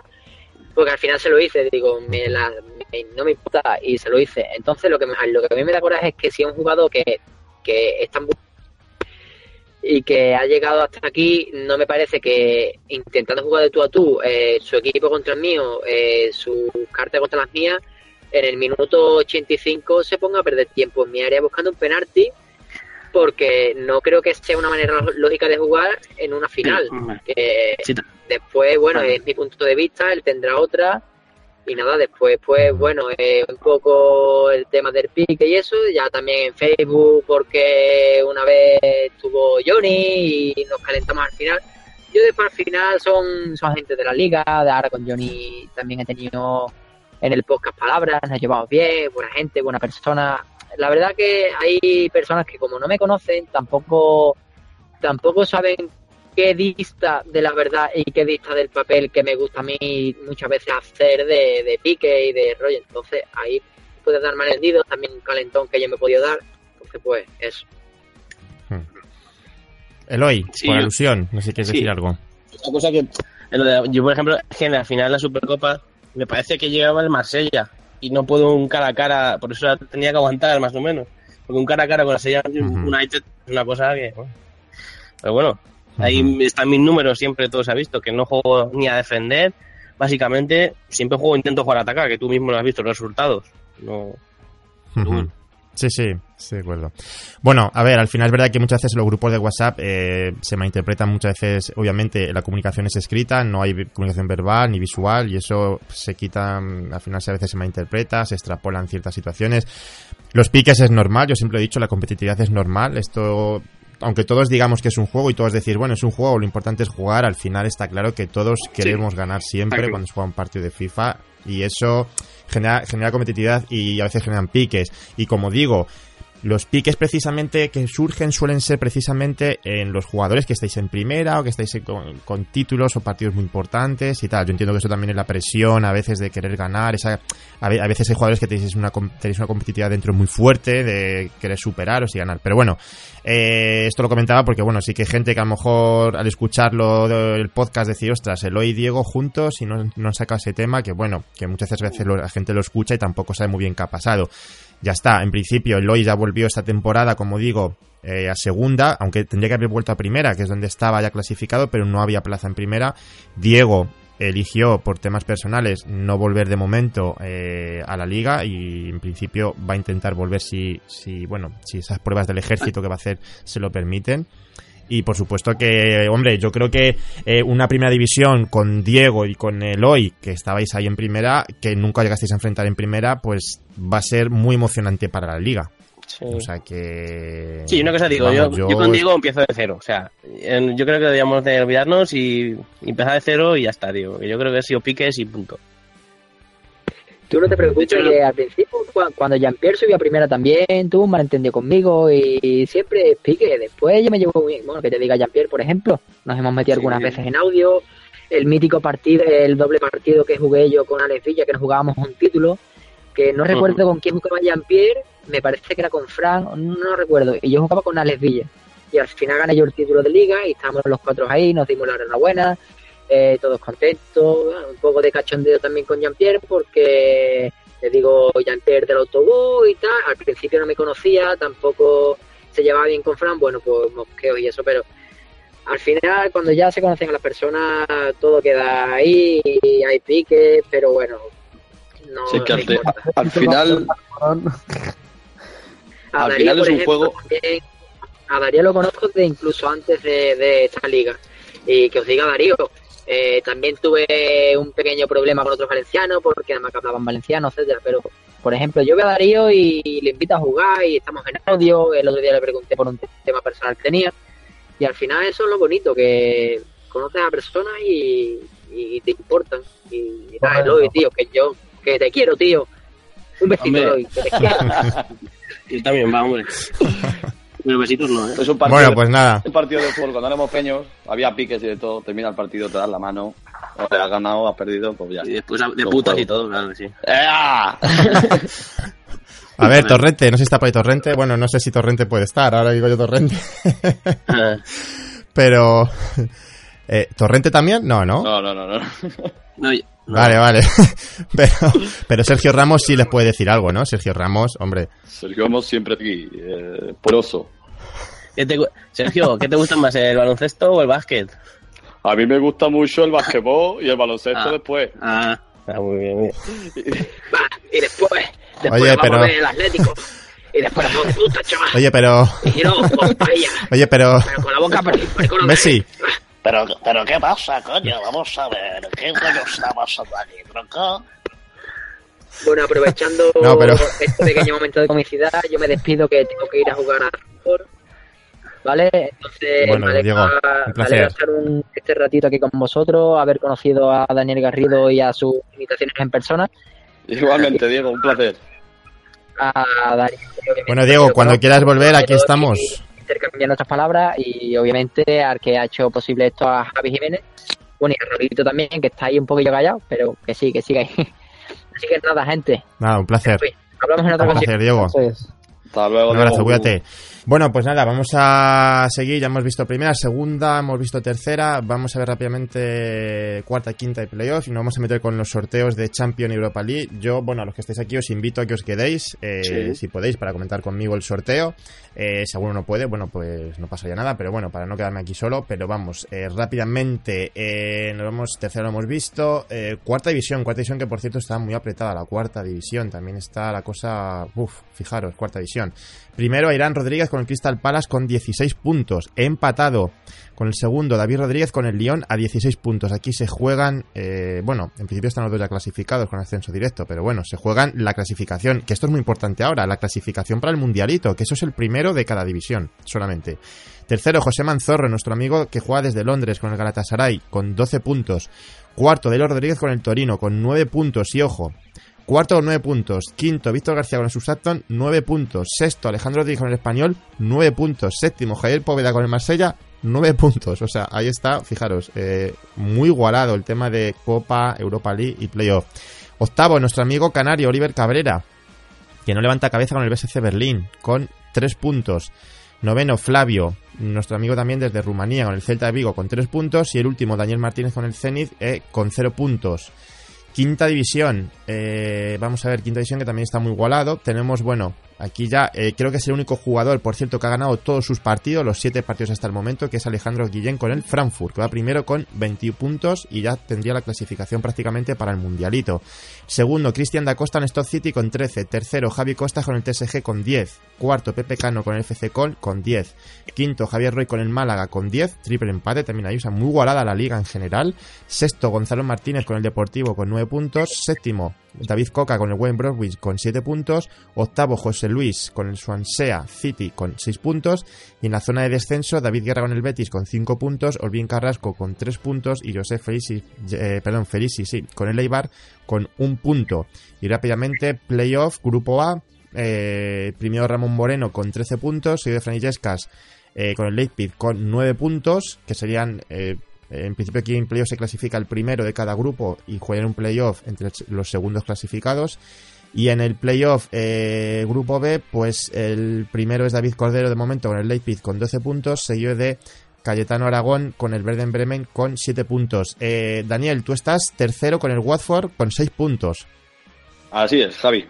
Porque al final se lo hice, digo, me la- me- no me importa y se lo hice. Entonces lo que, me, lo que a mí me da coraje es que si un jugador que, que es tan y que ha llegado hasta aquí, no me parece que intentando jugar de tú a tú, eh, su equipo contra el mío, eh, su carta contra las mías, en el minuto 85 se ponga a perder tiempo en mi área buscando un penalti, porque no creo que sea una manera lógica de jugar en una final. Que después, bueno, es mi punto de vista, él tendrá otra. Y nada, después, pues bueno, eh, un poco el tema del pique y eso, ya también en Facebook, porque una vez estuvo Johnny y nos calentamos al final. Yo después al final son, son gente de la liga, de ahora con Johnny también he tenido en el podcast palabras, nos llevamos bien, buena gente, buena persona. La verdad que hay personas que como no me conocen, tampoco, tampoco saben qué dista de la verdad y qué dista del papel que me gusta a mí muchas veces hacer de, de pique y de rollo. Entonces ahí puedes dar malentendidos, también un calentón que yo me he podido dar. Entonces pues eso. Eloy, Sí, por alusión, no sé si quieres Sí. decir algo. Una cosa que, yo por ejemplo, que la final de la Supercopa, me parece que llegaba el Marsella y no puedo un cara a cara, por eso tenía que aguantar más o menos. Porque un cara a cara con la Sella United es una cosa que, bueno. Pero bueno, ahí están mis números, siempre todo se ha visto, que no juego ni a defender, básicamente siempre juego, intento jugar a atacar, que tú mismo lo has visto, los resultados. No. Sí, sí, sí, de acuerdo. Bueno, a ver, al final es verdad que muchas veces los grupos de WhatsApp eh, se malinterpretan muchas veces, obviamente la comunicación es escrita, no hay comunicación verbal ni visual y eso se quita, mm, al final a veces se malinterpreta, se extrapolan ciertas situaciones. Los piques es normal, yo siempre he dicho, la competitividad es normal, esto aunque todos digamos que es un juego y todos decir, bueno, es un juego, lo importante es jugar, al final está claro que todos queremos ganar siempre cuando se juega un partido de FIFA y eso genera, genera competitividad y a veces generan piques. Y como digo, los piques precisamente que surgen suelen ser precisamente en los jugadores que estáis en primera o que estáis con, con títulos o partidos muy importantes y tal. Yo entiendo que eso también es la presión a veces de querer ganar. Esa, a, ve- a veces hay jugadores que tenéis una, tenéis una competitividad dentro muy fuerte de querer superaros y ganar. Pero bueno, eh, esto lo comentaba porque bueno, sí que hay gente que a lo mejor al escucharlo del podcast decir, ostras, Eloy y Diego juntos y no, no han sacado ese tema, que bueno, que muchas veces la gente lo escucha y tampoco sabe muy bien qué ha pasado. Ya está, en principio Eloy ya volvió esta temporada, como digo, eh, a segunda, aunque tendría que haber vuelto a primera, que es donde estaba ya clasificado, pero no había plaza en primera. Diego eligió por temas personales no volver de momento eh, a la liga y en principio va a intentar volver si, si bueno si esas pruebas del ejército que va a hacer se lo permiten y por supuesto que, hombre, yo creo que eh, una primera división con Diego y con Eloy, que estabais ahí en primera, que nunca llegasteis a enfrentar en primera, pues va a ser muy emocionante para la liga. O sea que... Sí, una cosa digo, vamos, yo, yo... con Diego empiezo de cero. O sea, yo creo que deberíamos de olvidarnos y, y empezar de cero y ya está, digo. Yo creo que ha sido piques y punto. Tú no te preocupes, que al principio, cua- cuando Jean-Pierre subió a primera también, tuvo un malentendido conmigo y siempre pique. Después yo me llevo muy bien. Bueno, que te diga Jean-Pierre, por ejemplo, nos hemos metido algunas veces en audio. El mítico partido, el doble partido que jugué yo con Alex Villa, que nos jugábamos un título, que no recuerdo con quién jugaba Jean-Pierre, me parece que era con Fran, no recuerdo, y yo jugaba con Alex Villa. Y al final gané yo el título de liga y estábamos los cuatro ahí, nos dimos la enhorabuena, eh, todos contentos, bueno, un poco de cachondeo también con Jean-Pierre porque le digo Jean-Pierre del autobús y tal, al principio no me conocía, tampoco se llevaba bien con Fran, bueno, pues mosqueos y eso, pero al final cuando ya se conocen a las personas todo queda ahí y hay piques, pero bueno, no Sí, que al, al final, A al Darío, final es por un ejemplo, juego. también- a Darío lo conozco de incluso antes de, de esta liga. Y que os diga Darío, eh, también tuve un pequeño problema con otros valencianos porque además que hablaban valenciano, etcétera. Pero, por ejemplo, yo veo a Darío y le invito a jugar y estamos en audio. El otro día le pregunté por un tema personal que tenía. Y al final eso es lo bonito, que conoces a personas y, y te importan. Y, y nada, Eloy, tío, que yo, que te quiero, tío. Un besito. Eloy, que te quiero. Yo también, va, hombre. Pero besitos no, ¿eh? Es un partido Bueno, de- pues nada. Un partido de fútbol, cuando éramos peños, había piques y de todo. Termina el partido, te das la mano. O te has ganado, has perdido, pues ya. Y después de putas y todo, claro que sí. ¡Ea! A ver, Torrente, no sé si está por ahí Torrente. Bueno, no sé si Torrente puede estar, ahora digo yo Torrente. Pero... eh, ¿Torrente también? No, ¿no? No, no, no, no. No, y- Vale, vale. pero, pero Sergio Ramos sí les puede decir algo, ¿no? Sergio Ramos, hombre. Sergio Ramos siempre aquí, eh, poroso. ¿Qué te gu- Sergio, ¿qué te gusta más, el baloncesto o el básquet? A mí me gusta mucho el basquetbol y el baloncesto Ah. después. Ah, ah, muy bien. Va, y después, después Oye, vamos pero- a ver el Atlético. Y después la puta, chaval. Oye, pero... Y no, vaya. Oye, pero... Pero con la boca por por con la Messi, Pero, pero ¿qué pasa, coño? Vamos a ver. ¿Qué coño está pasando aquí, tronco? Bueno, aprovechando No, pero- este pequeño momento de comicidad, yo me despido que tengo que ir a jugar a. ¿Vale? Entonces, Bueno, me alegra, me alegra estar un- este ratito aquí con vosotros, haber conocido a Daniel Garrido y a sus invitaciones en persona. Igualmente, Diego, un placer. A obviamente, Bueno, Diego, cuando quieras volver, aquí estamos. y Intercambiar nuestras palabras y obviamente al que ha hecho posible esto a Javi Jiménez. Bueno, y a Raulito también, que está ahí un poquillo callado, pero que sí, que siga ahí. Así que nada, gente. nada, un placer. Hablamos en otra Un ocasión. placer, Diego. Hasta luego, Un abrazo, Diego. cuídate. Bueno, pues nada, vamos a seguir. Ya hemos visto primera, segunda, hemos visto tercera. Vamos a ver rápidamente cuarta, quinta y playoff. Y nos vamos a meter con los sorteos de Champion y Europa League. Yo, bueno, a los que estéis aquí os invito a que os quedéis, eh, Sí. si podéis, para comentar conmigo el sorteo. Eh, si alguno no puede, bueno, pues no pasaría nada. Pero bueno, para no quedarme aquí solo. Pero vamos, eh, rápidamente, eh, nos vamos, tercera lo hemos visto. Eh, cuarta división, cuarta división que por cierto está muy apretada. La cuarta división también está la cosa, uff, fijaros, cuarta división. Primero, Irán Rodríguez con el Crystal Palace con 16 puntos. Empatado con el segundo, David Rodríguez con el Lyon a 16 puntos. Aquí se juegan, eh, bueno, en principio están los dos ya clasificados con ascenso directo, pero bueno, se juegan la clasificación, que esto es muy importante ahora, la clasificación para el Mundialito, que eso es el primero de cada división solamente. Tercero, José Manzorro, nuestro amigo que juega desde Londres con el Galatasaray con 12 puntos. Cuarto, Delo Rodríguez con el Torino con 9 puntos. Y ojo, Cuarto con 9 puntos. Quinto, Víctor García con el Southampton, 9 puntos. Sexto, Alejandro Rodríguez con el Español, 9 puntos. Séptimo, Javier Poveda con el Marsella, 9 puntos. O sea, ahí está, fijaros, eh, muy igualado el tema de Copa, Europa League y Playoff. Octavo, nuestro amigo canario Oliver Cabrera, que no levanta cabeza con el BSC Berlín, con 3 puntos. Noveno, Flavio, nuestro amigo también desde Rumanía, con el Celta de Vigo, con 3 puntos. Y el último, Daniel Martínez con el Zenit, eh, con 0 puntos. Quinta división, eh, vamos a ver, quinta división que también está muy igualado. Tenemos, bueno, aquí ya eh, creo que es el único jugador, por cierto, que ha ganado todos sus partidos, los siete partidos hasta el momento, que es Alejandro Guillén con el Frankfurt, que va primero con 21 puntos y ya tendría la clasificación prácticamente para el Mundialito. Segundo, Cristian da Costa en Stock City con 13. Tercero, Javi Costa con el TSG con 10. Cuarto, Pepe Cano con el FC Col con 10. Quinto, Javier Roy con el Málaga con 10. Triple empate también ahí, o sea, muy igualada la liga en general. Sexto, Gonzalo Martínez con el Deportivo con 9 puntos. Séptimo, David Coca con el Wayne Bromwich con 7 puntos. Octavo, José Luis con el Swansea City con 6 puntos. Y en la zona de descenso, David Guerra con el Betis con 5 puntos. Olvin Carrasco con 3 puntos. Y José Felici, eh, perdón, Felici, sí, con el Eibar con 1 punto. Y rápidamente, playoff, grupo A. Eh, primero Ramón Moreno con 13 puntos. Seguido de Franillescas eh, con el Leipzig con 9 puntos. Que serían. Eh, en principio aquí en playoff se clasifica el primero de cada grupo y juegan un playoff entre los segundos clasificados. Y en el playoff eh, grupo B, pues el primero es David Cordero de momento con el Leipzig con 12 puntos, seguido de Cayetano Aragón con el Verden Bremen con 7 puntos. Eh, Daniel, tú estás tercero con el Watford con 6 puntos. Así es, Javi.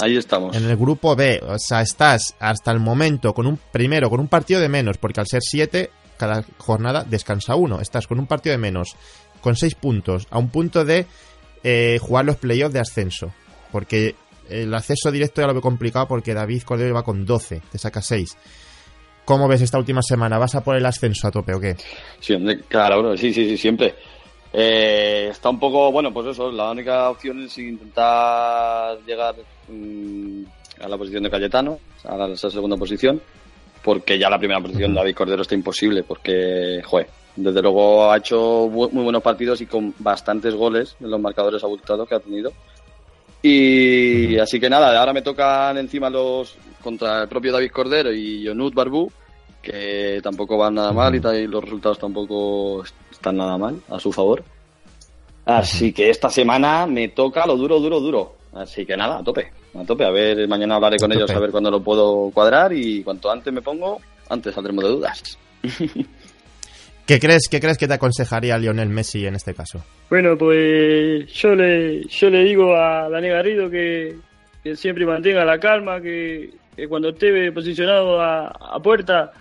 Ahí estamos. En el grupo B, o sea, estás hasta el momento con un primero, con un partido de menos, porque al ser 7 cada jornada descansa uno. Estás con un partido de menos, con seis puntos, a un punto de eh, jugar los playoffs de ascenso. Porque el acceso directo ya lo veo complicado porque David Cordero va con 12, te saca 6. ¿Cómo ves esta última semana? ¿Vas a por el ascenso a tope o qué? Sí, claro, sí, sí, sí, siempre. Eh, está un poco, bueno, pues eso, la única opción es intentar llegar mmm, a la posición de Cayetano, a la, a la segunda posición porque ya la primera posición David Cordero está imposible, porque, joder, desde luego ha hecho muy buenos partidos y con bastantes goles en los marcadores abultados que ha tenido. Y así que nada, ahora me tocan encima los contra el propio David Cordero y Jonut Barbu, que tampoco van nada mal y los resultados tampoco están nada mal a su favor. Así que esta semana me toca lo duro, duro, duro. Así que nada, a tope, a tope. A ver, mañana hablaré con ellos a ver cuándo lo puedo cuadrar y cuanto antes me pongo, antes saldremos de dudas. ¿Qué crees, ¿Qué crees que te aconsejaría Lionel Messi en este caso? Bueno, pues yo le, yo le digo a Daniel Garrido que, que siempre mantenga la calma, que, que cuando esté posicionado a, a, puerta,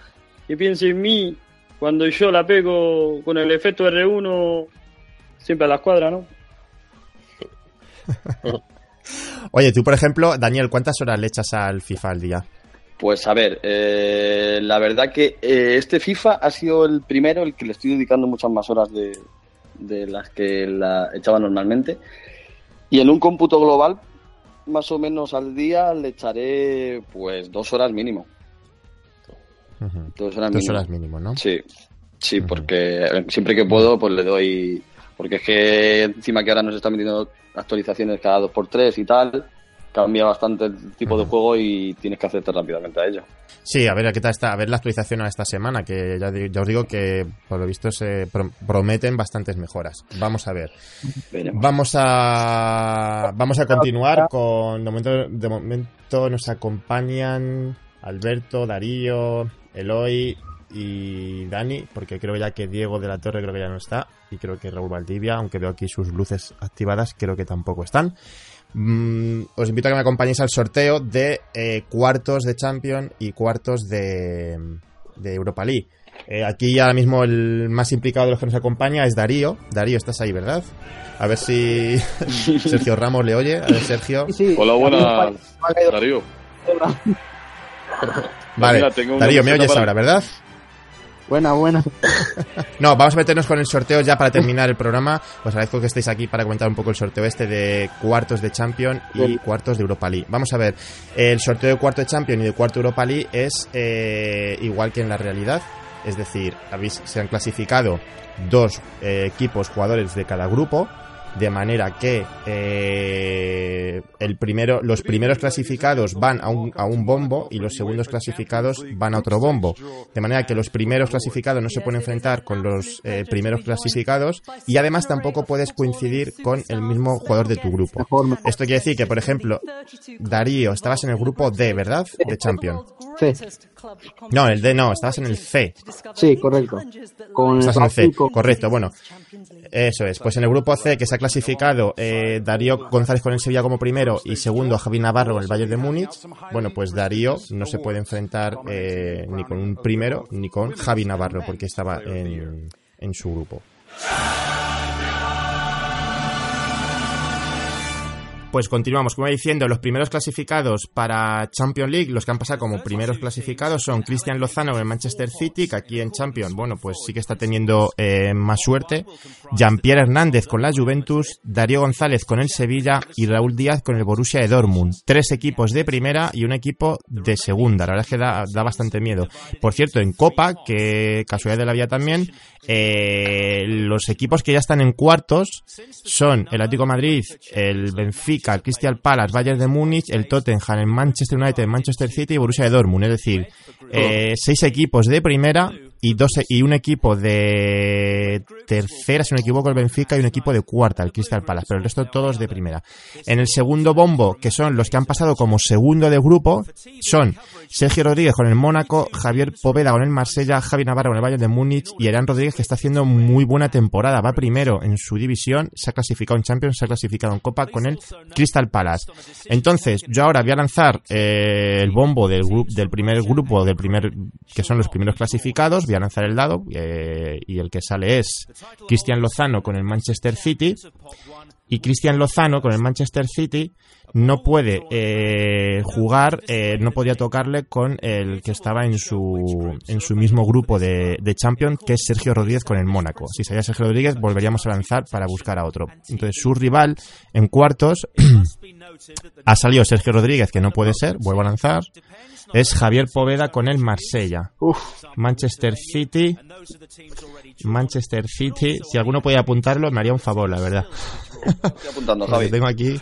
que piense en mí, cuando yo la pego con el efecto R1, siempre a la escuadra, ¿no? Oye, tú, por ejemplo, Daniel, ¿cuántas horas le echas al FIFA al día? Pues a ver, eh, la verdad que eh, este FIFA ha sido el primero el que le estoy dedicando muchas más horas de, de, las que la echaba normalmente. Y en un cómputo global, más o menos al día, le echaré pues dos horas mínimo. Uh -huh. Dos horas, dos mínimo. horas mínimo, ¿no? Sí, sí, uh -huh. porque siempre que puedo, pues le doy... Porque es que encima que ahora nos están metiendo actualizaciones cada dos por tres y tal, cambia bastante el tipo de juego y tienes que hacerte rápidamente a ello. Sí, a ver qué tal está, a ver la actualización a esta semana, que ya, ya os digo que por lo visto se pro prometen bastantes mejoras. Vamos a ver. Veremos. Vamos a vamos a continuar con de momento, de momento nos acompañan Alberto, Darío, Eloy y Dani, porque creo ya que Diego de la Torre creo que ya no está, y creo que Raúl Valdivia, aunque veo aquí sus luces activadas, creo que tampoco están. Mm, os invito a que me acompañéis al sorteo de eh, cuartos de Champions y cuartos de, de Europa League. Eh, aquí ahora mismo el más implicado de los que nos acompaña es Darío. Darío, estás ahí, ¿verdad? A ver si Sergio Ramos le oye. A ver, Sergio. Sí, sí. Hola, buenas, Darío. Vale, Darío, me oyes para... ahora, ¿verdad? Buena, buena. no, vamos a meternos con el sorteo ya para terminar el programa. Os agradezco que estéis aquí para comentar un poco el sorteo este de cuartos de Champions y cuartos de Europa League. Vamos a ver, el sorteo de cuarto de Champions y de cuarto de Europa League es eh, igual que en la realidad. Es decir, habéis, se han clasificado dos eh, equipos jugadores de cada grupo de manera que eh, el primero, los primeros clasificados van a un, a un, bombo y los segundos clasificados van a otro bombo. De manera que los primeros clasificados no se pueden enfrentar con los eh, primeros clasificados y además tampoco puedes coincidir con el mismo jugador de tu grupo. Esto quiere decir que, por ejemplo, Darío, estabas en el grupo D, ¿verdad? De Champion. Sí. No, el D no, estabas en el C. Sí, correcto. Con Estás en el C, correcto. Bueno, eso es. Pues en el grupo C, que se ha clasificado eh, Darío González con el Sevilla como primero y segundo Javi Navarro con el Bayern de Múnich, bueno, pues Darío no se puede enfrentar eh, ni con un primero ni con Javi Navarro porque estaba en, en su grupo. Pues continuamos, como iba diciendo, los primeros clasificados para Champions League, los que han pasado como primeros clasificados son Cristian Lozano con el Manchester City, que aquí en Champions, bueno, pues sí que está teniendo eh, más suerte, Jean-Pierre Hernández con la Juventus, Darío González con el Sevilla y Raúl Díaz con el Borussia de Dortmund. Tres equipos de primera y un equipo de segunda. La verdad es que da, da bastante miedo. Por cierto, en Copa, que casualidad de la vida también, eh, los equipos que ya están en cuartos son el Atlético de Madrid, el Benfica, el Crystal Palace, Bayern de Múnich, el Tottenham, el Manchester United, el Manchester City y Borussia de Dortmund. Es decir, eh, seis equipos de primera y dos y un equipo de tercera, si no me equivoco, el Benfica y un equipo de cuarta, el Crystal Palace, pero el resto todos de primera. En el segundo bombo, que son los que han pasado como segundo de grupo, son Sergio Rodríguez con el Mónaco, Javier Poveda con el Marsella, Javi Navarro con el Bayern de Múnich y Erán Rodríguez que está haciendo muy buena temporada. Va primero en su división, se ha clasificado en Champions, se ha clasificado en Copa con el Crystal Palace. Entonces, yo ahora voy a lanzar eh, el bombo del, grupo del primer grupo, del primer que son los primeros clasificados voy a lanzar el dado eh, y el que sale es Cristian Lozano con el Manchester City y Cristian Lozano con el Manchester City no puede eh, jugar, eh, no podía tocarle con el que estaba en su, en su mismo grupo de, de Champions, que es Sergio Rodríguez con el Mónaco. Si salía Sergio Rodríguez, volveríamos a lanzar para buscar a otro. Entonces, su rival en cuartos ha salido Sergio Rodríguez, que no puede ser, vuelvo a lanzar. Es Javier Poveda con el Marsella. Manchester City. Manchester City. Si alguno puede apuntarlo, me haría un favor, la verdad. Estoy apuntando, Javi. tengo aquí.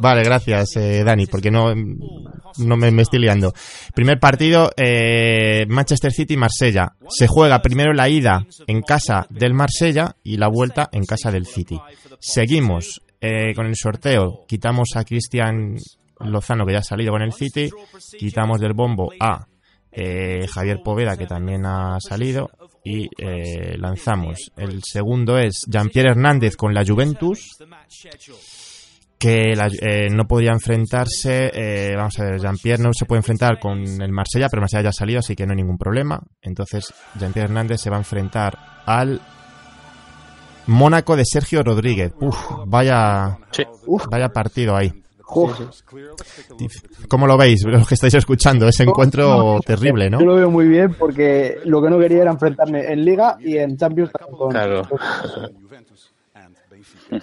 Vale, gracias, eh, Dani, porque no, no me, me estoy liando. Primer partido, eh, Manchester City-Marsella. Se juega primero la ida en casa del Marsella y la vuelta en casa del City. Seguimos eh, con el sorteo. Quitamos a Cristian Lozano, que ya ha salido con el City. Quitamos del bombo a eh, Javier Poveda, que también ha salido. Y eh, lanzamos. El segundo es Jean-Pierre Hernández con la Juventus que la- eh, no podría enfrentarse, eh, vamos a ver, Jean-Pierre no se puede enfrentar con el Marsella, pero Marsella ya ha salido, así que no hay ningún problema. Entonces, Jean-Pierre Hernández se va a enfrentar al Mónaco de Sergio Rodríguez. Uf, vaya, vaya partido ahí. ¿Cómo lo veis, los que estáis escuchando? Ese encuentro terrible, ¿no? Yo lo veo muy bien porque lo que no quería era enfrentarme en Liga y en Champions con...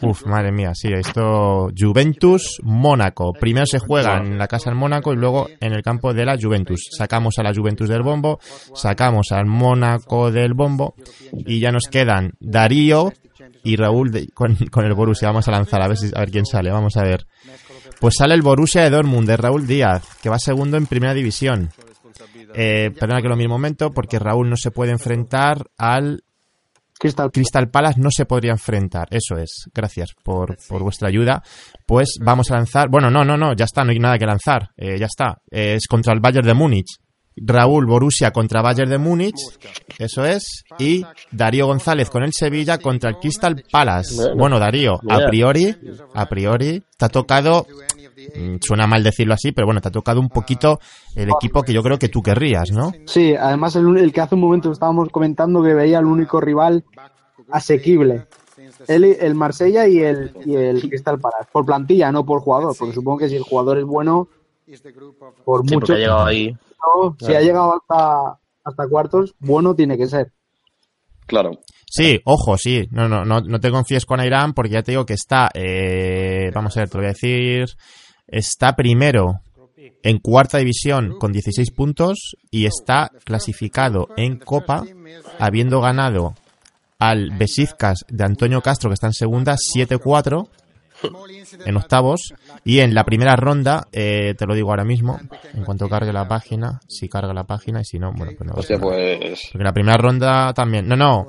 Uf, madre mía, sí, esto Juventus Mónaco. Primero se juega en la casa del Mónaco y luego en el campo de la Juventus. Sacamos a la Juventus del bombo, sacamos al Mónaco del bombo y ya nos quedan Darío y Raúl de- con, con el Borussia. Vamos a lanzar a ver si a ver quién sale, vamos a ver. Pues sale el Borussia de Dortmund de Raúl Díaz, que va segundo en primera división. Eh, perdona que lo mismo momento, porque Raúl no se puede enfrentar al Crystal, Palace no se podría enfrentar. Eso es. Gracias por, por vuestra ayuda. Pues vamos a lanzar. Bueno, no, no, no. Ya está. No hay nada que lanzar. Eh, ya está. Eh, es contra el Bayern de Múnich. Raúl Borussia contra Bayern de Múnich. Eso es. Y Darío González con el Sevilla contra el Crystal Palace. Bueno. Bueno, Darío, a priori, a priori, te ha tocado. mm, Suena mal decirlo así, pero bueno, te ha tocado un poquito el equipo que yo creo que tú querrías, ¿no? Sí, además el, el que hace un momento estábamos comentando que veía el único rival asequible. El, el Marsella y el, y el Crystal Palace. Por plantilla, no por jugador. Porque supongo que si el jugador es bueno, por Sí, mucho. porque ha llegado ahí. Si ha llegado hasta, hasta cuartos, bueno tiene que ser. Claro. Sí, ojo, sí. No, no, no, no te confíes con Irán porque ya te digo que está, eh, vamos a ver, te lo voy a decir, está primero en cuarta división con 16 puntos y está clasificado en Copa habiendo ganado al Besiktas de Antonio Castro que está en segunda 7-4 en octavos y en la primera ronda, eh, te lo digo ahora mismo, en cuanto cargue la página, si carga la página y si no, bueno, pues no. Hostia, pues. Porque la primera ronda también. No, no.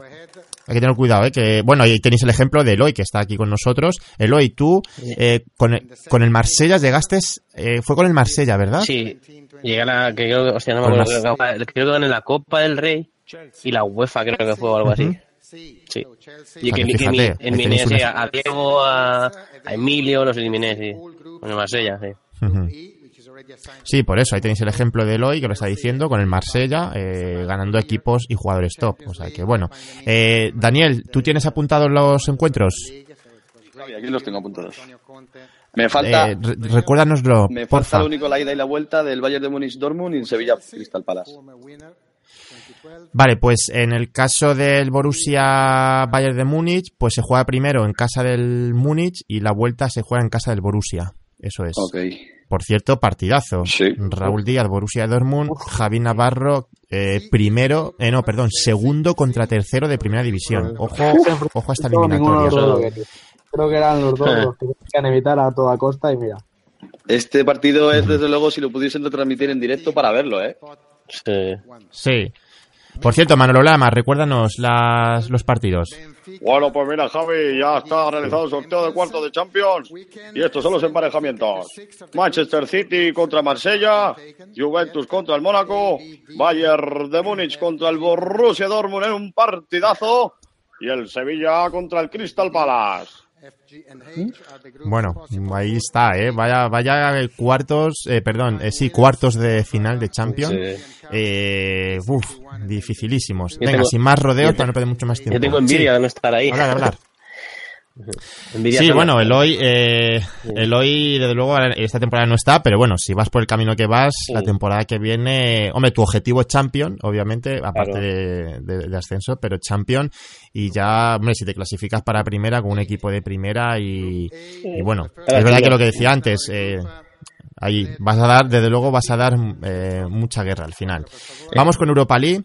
Hay que tener cuidado, ¿eh? Que, bueno, ahí tenéis el ejemplo de Eloy, que está aquí con nosotros. Eloy, tú, eh, con, el, con el Marsella llegaste. eh, fue con el Marsella, ¿verdad? Sí, llegué a la. Que creo, que- hostia, no me acuerdo. Creo que, creo que gané la Copa del Rey y la UEFA, creo que fue o algo así. Ujú. Sí. Y O sea, que, que que mi- fíjate, una- a Diego, a, a Emilio, los eliminé, sí. Con el Marsella, sí. Sí, por eso, ahí tenéis el ejemplo de Eloy, que lo está diciendo, con el Marsella, eh, ganando equipos y jugadores top. O sea que, bueno. Eh, Daniel, ¿tú tienes apuntados los encuentros? Aquí los tengo apuntados. Me falta, Eh, re- recuérdanoslo, me falta lo único la ida y la vuelta del Bayern de Múnich Dortmund y Sevilla Crystal Palace. Vale, pues en el caso del Borussia Bayern de Múnich, pues se juega primero en casa del Múnich y la vuelta se juega en casa del Borussia. Eso es. Por cierto, partidazo. Raúl Díaz, Borussia Dortmund, Javi Navarro, eh, primero, eh, no, perdón, segundo contra tercero de primera división. Ojo, ojo a esta eliminatoria. Creo que eran los dos los que querían evitar a toda costa y mira. Este partido es, desde luego, si lo pudiesen retransmitir en directo para verlo, ¿eh? Sí. Sí. Por cierto, Manolo Lama, recuérdanos las, los partidos. Bueno, pues mira, Javi, ya está realizado el sorteo de cuartos de Champions. Y estos son los emparejamientos. Manchester City contra Marsella, Juventus contra el Mónaco, Bayern de Múnich contra el Borussia Dortmund en un partidazo y el Sevilla contra el Crystal Palace. Bueno, ahí está, ¿eh? Vaya, vaya cuartos, eh, perdón, eh, sí, cuartos de final de Champions. Sí. Eh, uf, dificilísimos. Yo Venga, tengo- sin más rodeos para no perder mucho más tiempo. Yo tengo envidia Sí. de no estar ahí. Hablar, hablar. Envidia Sí, bueno, Eloy, eh, Eloy, desde luego, esta temporada no está, pero bueno, si vas por el camino que vas, la temporada que viene, hombre, tu objetivo es Champion, obviamente, aparte Claro. de, de- de ascenso, pero Champion, y ya, hombre, si te clasificas para primera con un equipo de primera y, y bueno, es verdad que lo que decía antes, eh, ahí vas a dar, desde luego vas a dar eh, mucha guerra al final. Vamos con Europa League,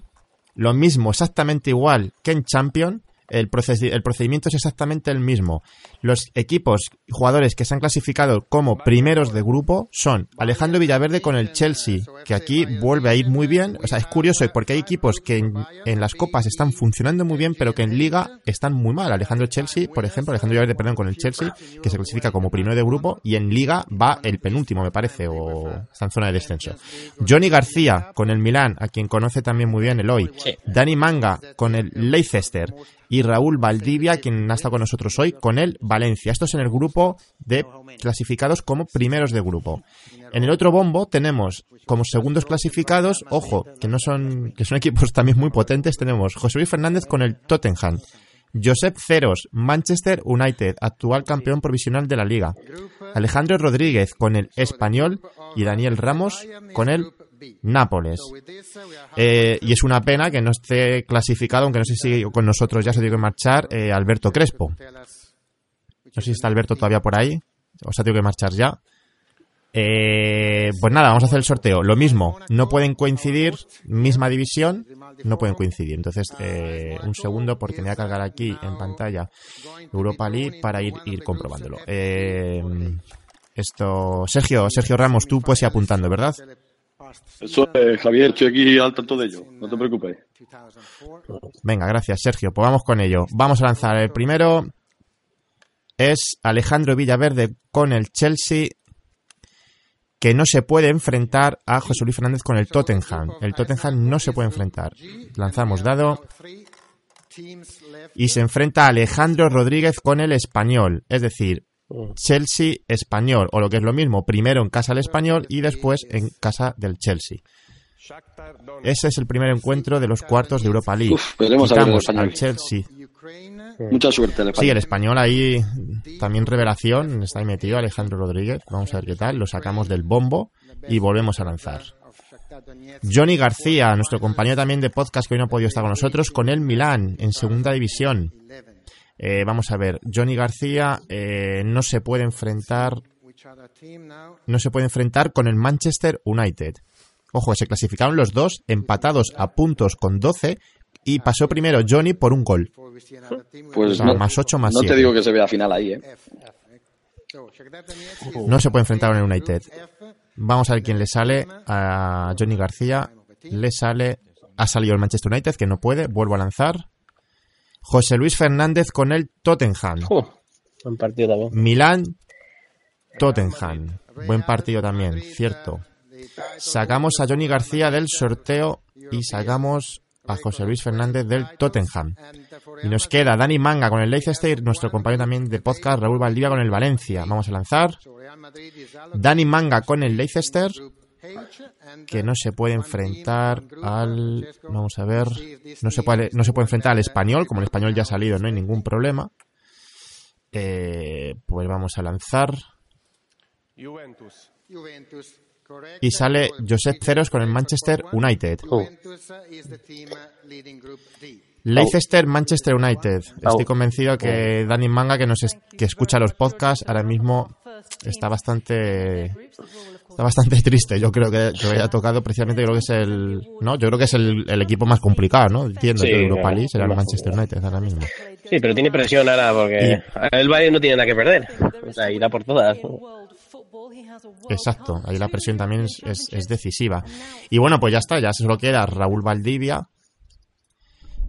lo mismo, exactamente igual que en Champion. El, procedi- el procedimiento es exactamente el mismo. Los equipos y jugadores que se han clasificado como primeros de grupo son Alejandro Villaverde con el Chelsea, que aquí vuelve a ir muy bien. O sea, es curioso porque hay equipos que en, en las copas están funcionando muy bien, pero que en liga están muy mal. Alejandro Chelsea, por ejemplo, Alejandro Villaverde, perdón, con el Chelsea, que se clasifica como primero de grupo y en liga va el penúltimo, me parece, o está en zona de descenso. Johnny García con el Milán, a quien conoce también muy bien el hoy. Dani Manga con el Leicester y Raúl Valdivia, quien ha estado con nosotros hoy, con el Valencia. Estos en el grupo de clasificados como primeros de grupo. En el otro bombo tenemos como segundos clasificados, ojo, que no son, que son equipos también muy potentes, tenemos José Luis Fernández con el Tottenham. Josep Ceros, Manchester United, actual campeón provisional de la liga. Alejandro Rodríguez con el Español y Daniel Ramos con el Nápoles. Eh, y es una pena que no esté clasificado, aunque no sé si con nosotros ya se tiene que marchar, eh, Alberto Crespo. No sé si está Alberto todavía por ahí, o se ha tenido que marchar ya. Eh, pues nada, vamos a hacer el sorteo. Lo mismo, no pueden coincidir, misma división, no pueden coincidir. Entonces, eh, un segundo porque me voy a cargar aquí en pantalla Europa League para ir, ir comprobándolo. Eh, esto, Sergio, Sergio Ramos, tú puedes ir apuntando, ¿verdad? Eso es, Javier, estoy aquí al tanto de ello, no te preocupes. Venga, gracias, Sergio. Pues vamos con ello. Vamos a lanzar el primero. Es Alejandro Villaverde con el Chelsea, que no se puede enfrentar a José Luis Fernández con el Tottenham. El Tottenham no se puede enfrentar. Lanzamos dado. Y se enfrenta Alejandro Rodríguez con el Español. Es decir, Chelsea Español, o lo que es lo mismo, primero en casa del Español y después en casa del Chelsea. Ese es el primer encuentro de los cuartos de Europa League. Uf, Quitamos al Chelsea. Mucha suerte, el Sí, el español. español ahí también revelación, está ahí metido Alejandro Rodríguez. Vamos a ver qué tal. Lo sacamos del bombo y volvemos a lanzar. Johnny García, nuestro compañero también de podcast que hoy no ha podido estar con nosotros, con el Milán en segunda división. Eh, vamos a ver, Johnny García eh, no se puede enfrentar no se puede enfrentar con el Manchester United. Ojo, se clasificaron los dos empatados a puntos con 12 y pasó primero Johnny por un gol. Pues O sea, no, más 8 más no te 7. digo que se vea final ahí, ¿eh? No se puede enfrentar con el United. Vamos a ver quién le sale a Johnny García. Le sale. Ha salido el Manchester United, que no puede. Vuelvo a lanzar. José Luis Fernández con el Tottenham. Buen partido también. Milán, Tottenham. Buen partido también, cierto. Sacamos a Johnny García del sorteo y sacamos a José Luis Fernández del Tottenham. Y nos queda Dani Manga con el Leicester, nuestro compañero también de podcast, Raúl Valdivia con el Valencia. Vamos a lanzar. Dani Manga con el Leicester, que no se puede enfrentar al... Vamos a ver. No se puede, no se puede enfrentar al español, como el español ya ha salido, no hay ningún problema. Eh, pues vamos a lanzar. Juventus. Y sale Josep Ceros con el Manchester United. Leicester, Manchester United. Estoy convencido que Dani Manga, que nos es- que escucha los podcasts, ahora mismo está bastante está bastante triste. Yo creo que, que haya tocado precisamente, creo que es el no, yo creo que es el, el equipo más complicado, ¿no? Entiendo Sí, que Europa League será el Manchester United ahora mismo. Sí, pero tiene presión ahora porque el Bayern no tiene nada que perder. O sea, irá por todas. Exacto, ahí la presión también es, es- es decisiva. Y bueno, pues ya está, ya solo queda Raúl Valdivia,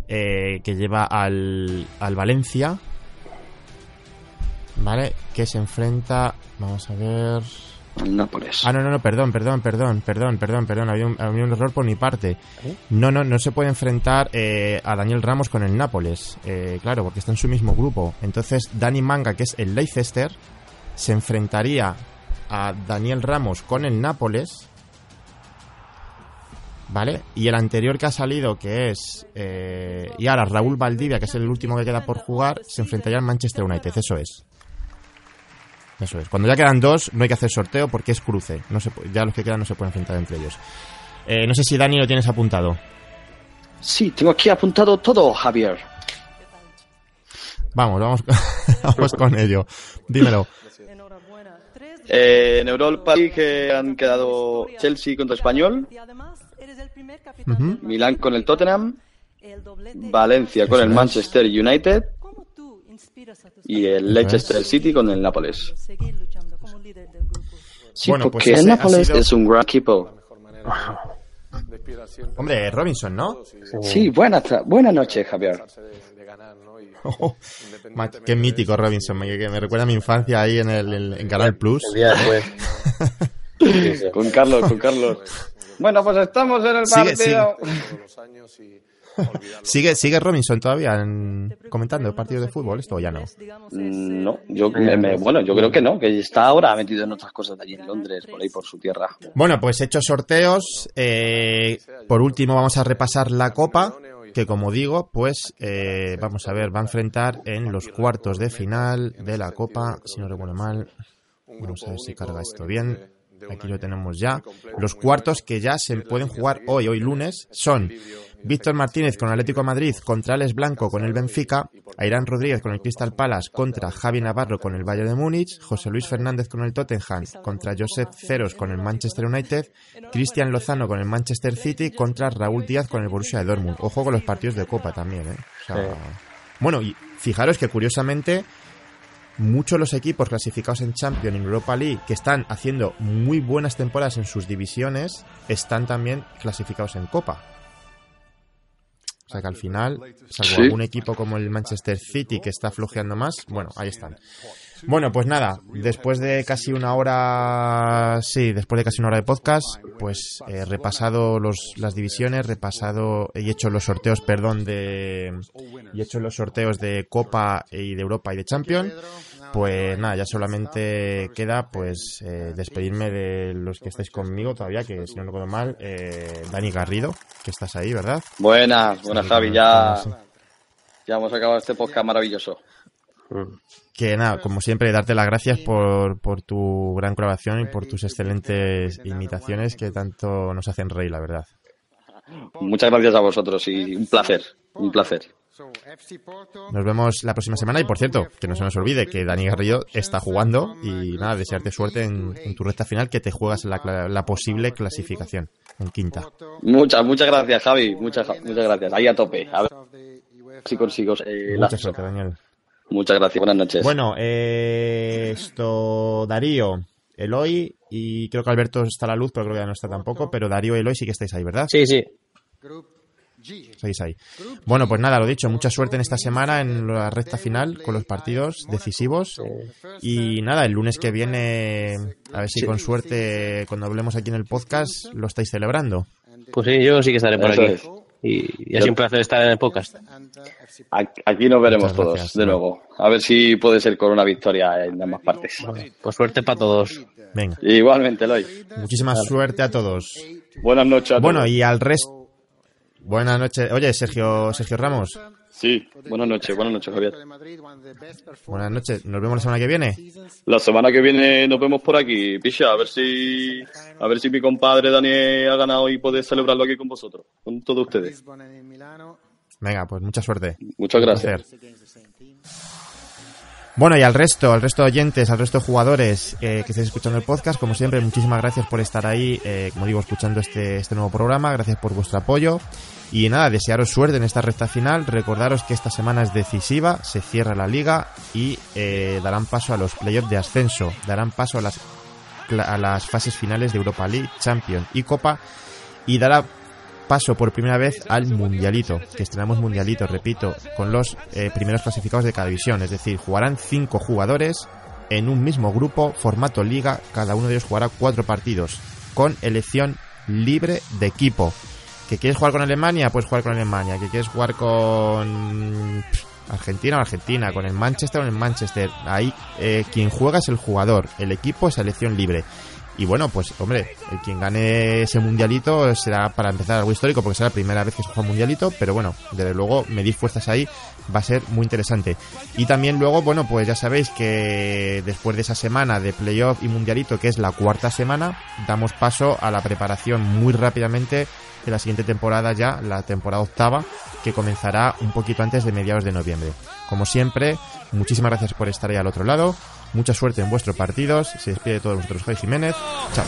eh, que lleva al, al Valencia, ¿vale? Que se enfrenta, vamos a ver... Nápoles. Ah, no, no, no, perdón, perdón, perdón, perdón, perdón, perdón, había un, había un error por mi parte. No, no, no se puede enfrentar eh, a Daniel Ramos con el Nápoles, eh, claro, porque está en su mismo grupo. Entonces, Dani Manga, que es el Leicester, se enfrentaría a Daniel Ramos con el Nápoles, ¿vale? Y el anterior que ha salido, que es... eh, y ahora Raúl Valdivia, que es el último que queda por jugar, se enfrentaría al Manchester United, eso es. Eso es. Cuando ya quedan dos, no hay que hacer sorteo porque es cruce. No se, ya los que quedan no se pueden enfrentar entre ellos. Eh, no sé si Dani lo tienes apuntado. Sí, tengo aquí apuntado todo, Javier. Vamos, vamos, vamos con ello. Dímelo. Eh, en Europa League han quedado Chelsea contra Español, Ujú. Milán con el Tottenham, Valencia con el es. Manchester United y el Leicester City con el Nápoles. Sí, Bueno, pues porque ese el Nápoles sido- es un gran equipo. Hombre, Robinson, ¿no? Sí, buena, tra- buena noche, Javier. Ma- Qué mítico Robinson, me, que me recuerda a mi infancia ahí en, el, en, en Canal Plus. El día después. Con Carlos, con Carlos. Bueno, pues estamos en el Sigue, partido. ¿Sigue, ¿Sigue Robinson todavía en- comentando partidos de fútbol? Esto o ya no. Mm, No, yo me- me- bueno, yo creo que no, que está ahora metido en otras cosas de allí en Londres, por ahí por su tierra. Bueno, pues hechos sorteos. eh, por último, vamos a repasar la copa. Que como digo, pues eh, vamos a ver, va a enfrentar en los cuartos de final de la copa. Si no recuerdo mal, vamos a ver si carga esto bien. Aquí lo tenemos ya. Los cuartos que ya se pueden jugar hoy, hoy lunes, son Víctor Martínez con Atlético de Madrid contra Alex Blanco con el Benfica, Airán Rodríguez con el Crystal Palace contra Javi Navarro con el Bayern de Múnich, José Luis Fernández con el Tottenham contra Josep Ceros con el Manchester United, Cristian Lozano con el Manchester City contra Raúl Díaz con el Borussia de Dortmund. Ojo con los partidos de Copa también, ¿eh? O sea, Sí. Bueno, y fijaros que curiosamente muchos de los equipos clasificados en Champions en Europa League que están haciendo muy buenas temporadas en sus divisiones están también clasificados en Copa. O sea que al final, salvo Sí. algún equipo como el Manchester City que está flojeando más, bueno, ahí están. Bueno, pues nada, después de casi una hora, sí, después de casi una hora de podcast, pues he repasado los, las divisiones, repasado y hecho los sorteos, perdón, de y hecho los sorteos de Copa y de Europa y de Champions. Pues nada, ya solamente queda pues eh, despedirme de los que estáis conmigo todavía, que si no recuerdo mal, eh, Dani Garrido, que estás ahí, ¿verdad? Buenas, buenas Javi, ya, ya hemos acabado este podcast maravilloso. Que nada, como siempre, darte las gracias por, por tu gran colaboración y por tus excelentes imitaciones que tanto nos hacen reír, la verdad. Muchas gracias a vosotros y un placer, un placer. Nos vemos la próxima semana y, por cierto, que no se nos olvide que Dani Garrido está jugando y nada, desearte suerte en, en tu recta final que te juegas la, la posible clasificación en quinta. Muchas, muchas gracias Javi, muchas, muchas gracias. Ahí a tope. A ver si consigo eh, Mucha la- suerte, Daniel. Muchas gracias, buenas noches. Bueno, eh, esto, Darío, Eloy y creo que Alberto está a la luz, pero creo que ya no está tampoco, pero Darío y Eloy sí que estáis ahí, ¿verdad? Sí, sí. Seguís ahí. Bueno, pues nada, lo dicho, mucha suerte en esta semana en la recta final con los partidos decisivos. Y nada, el lunes que viene, a ver si con suerte, cuando hablemos aquí en el podcast, lo estáis celebrando. Pues sí, yo sí que estaré por Eso aquí. es. Y, y ha sido un placer estar en el podcast. Aquí- nos veremos todos de nuevo. A ver si puede ser con una victoria en ambas partes. Pues suerte para todos. Venga, Igualmente, Eloy. muchísima suerte a todos. Buenas noches a todos. Bueno, y al resto. Buenas noches. Oye, Sergio, Sergio Ramos. Sí, buenas noches, buenas noches, Javier. Buenas noches. Nos vemos la semana que viene. La semana que viene nos vemos por aquí, picha, a ver si a ver si mi compadre Daniel ha ganado y puede celebrarlo aquí con vosotros, con todos ustedes. Venga, pues mucha suerte. Muchas gracias. Bueno, y al resto, al resto de oyentes, al resto de jugadores eh, que estáis escuchando el podcast, como siempre, muchísimas gracias por estar ahí, eh, como digo, escuchando este, este nuevo programa, gracias por vuestro apoyo. Y nada, desearos suerte en esta recta final, recordaros que esta semana es decisiva, se cierra la liga y eh, darán paso a los playoffs de ascenso, darán paso a las, a las fases finales de Europa League, Champions y Copa. Y dará paso por primera vez al Mundialito, que estrenamos Mundialito, repito, con los eh, primeros clasificados de cada división, es decir, jugarán cinco jugadores en un mismo grupo, formato liga, cada uno de ellos jugará cuatro partidos, con elección libre de equipo. ¿Que quieres jugar con Alemania? Puedes jugar con Alemania. ¿Que quieres jugar con Argentina o Argentina? ¿Con el Manchester o el Manchester? Ahí eh, quien juega es el jugador, el equipo es elección libre. Y bueno, pues hombre, quien gane ese mundialito será para empezar algo histórico porque será la primera vez que se juega un mundialito, pero bueno, desde luego medir fuerzas ahí va a ser muy interesante. Y también luego, bueno, pues ya sabéis que después de esa semana de playoff y mundialito, que es la cuarta semana, damos paso a la preparación muy rápidamente de la siguiente temporada ya, la temporada octava, que comenzará un poquito antes de mediados de noviembre. Como siempre, muchísimas gracias por estar ahí al otro lado. Mucha suerte en vuestros partidos. Se despide de todos vosotros Javi Jiménez. Chao.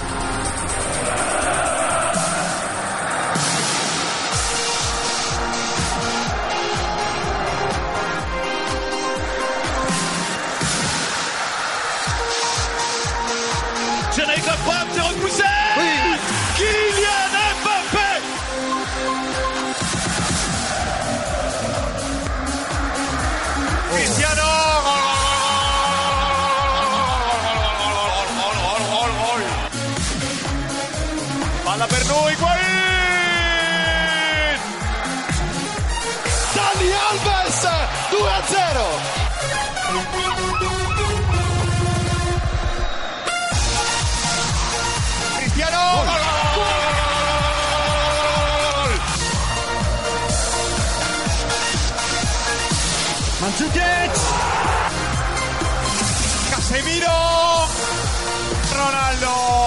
No.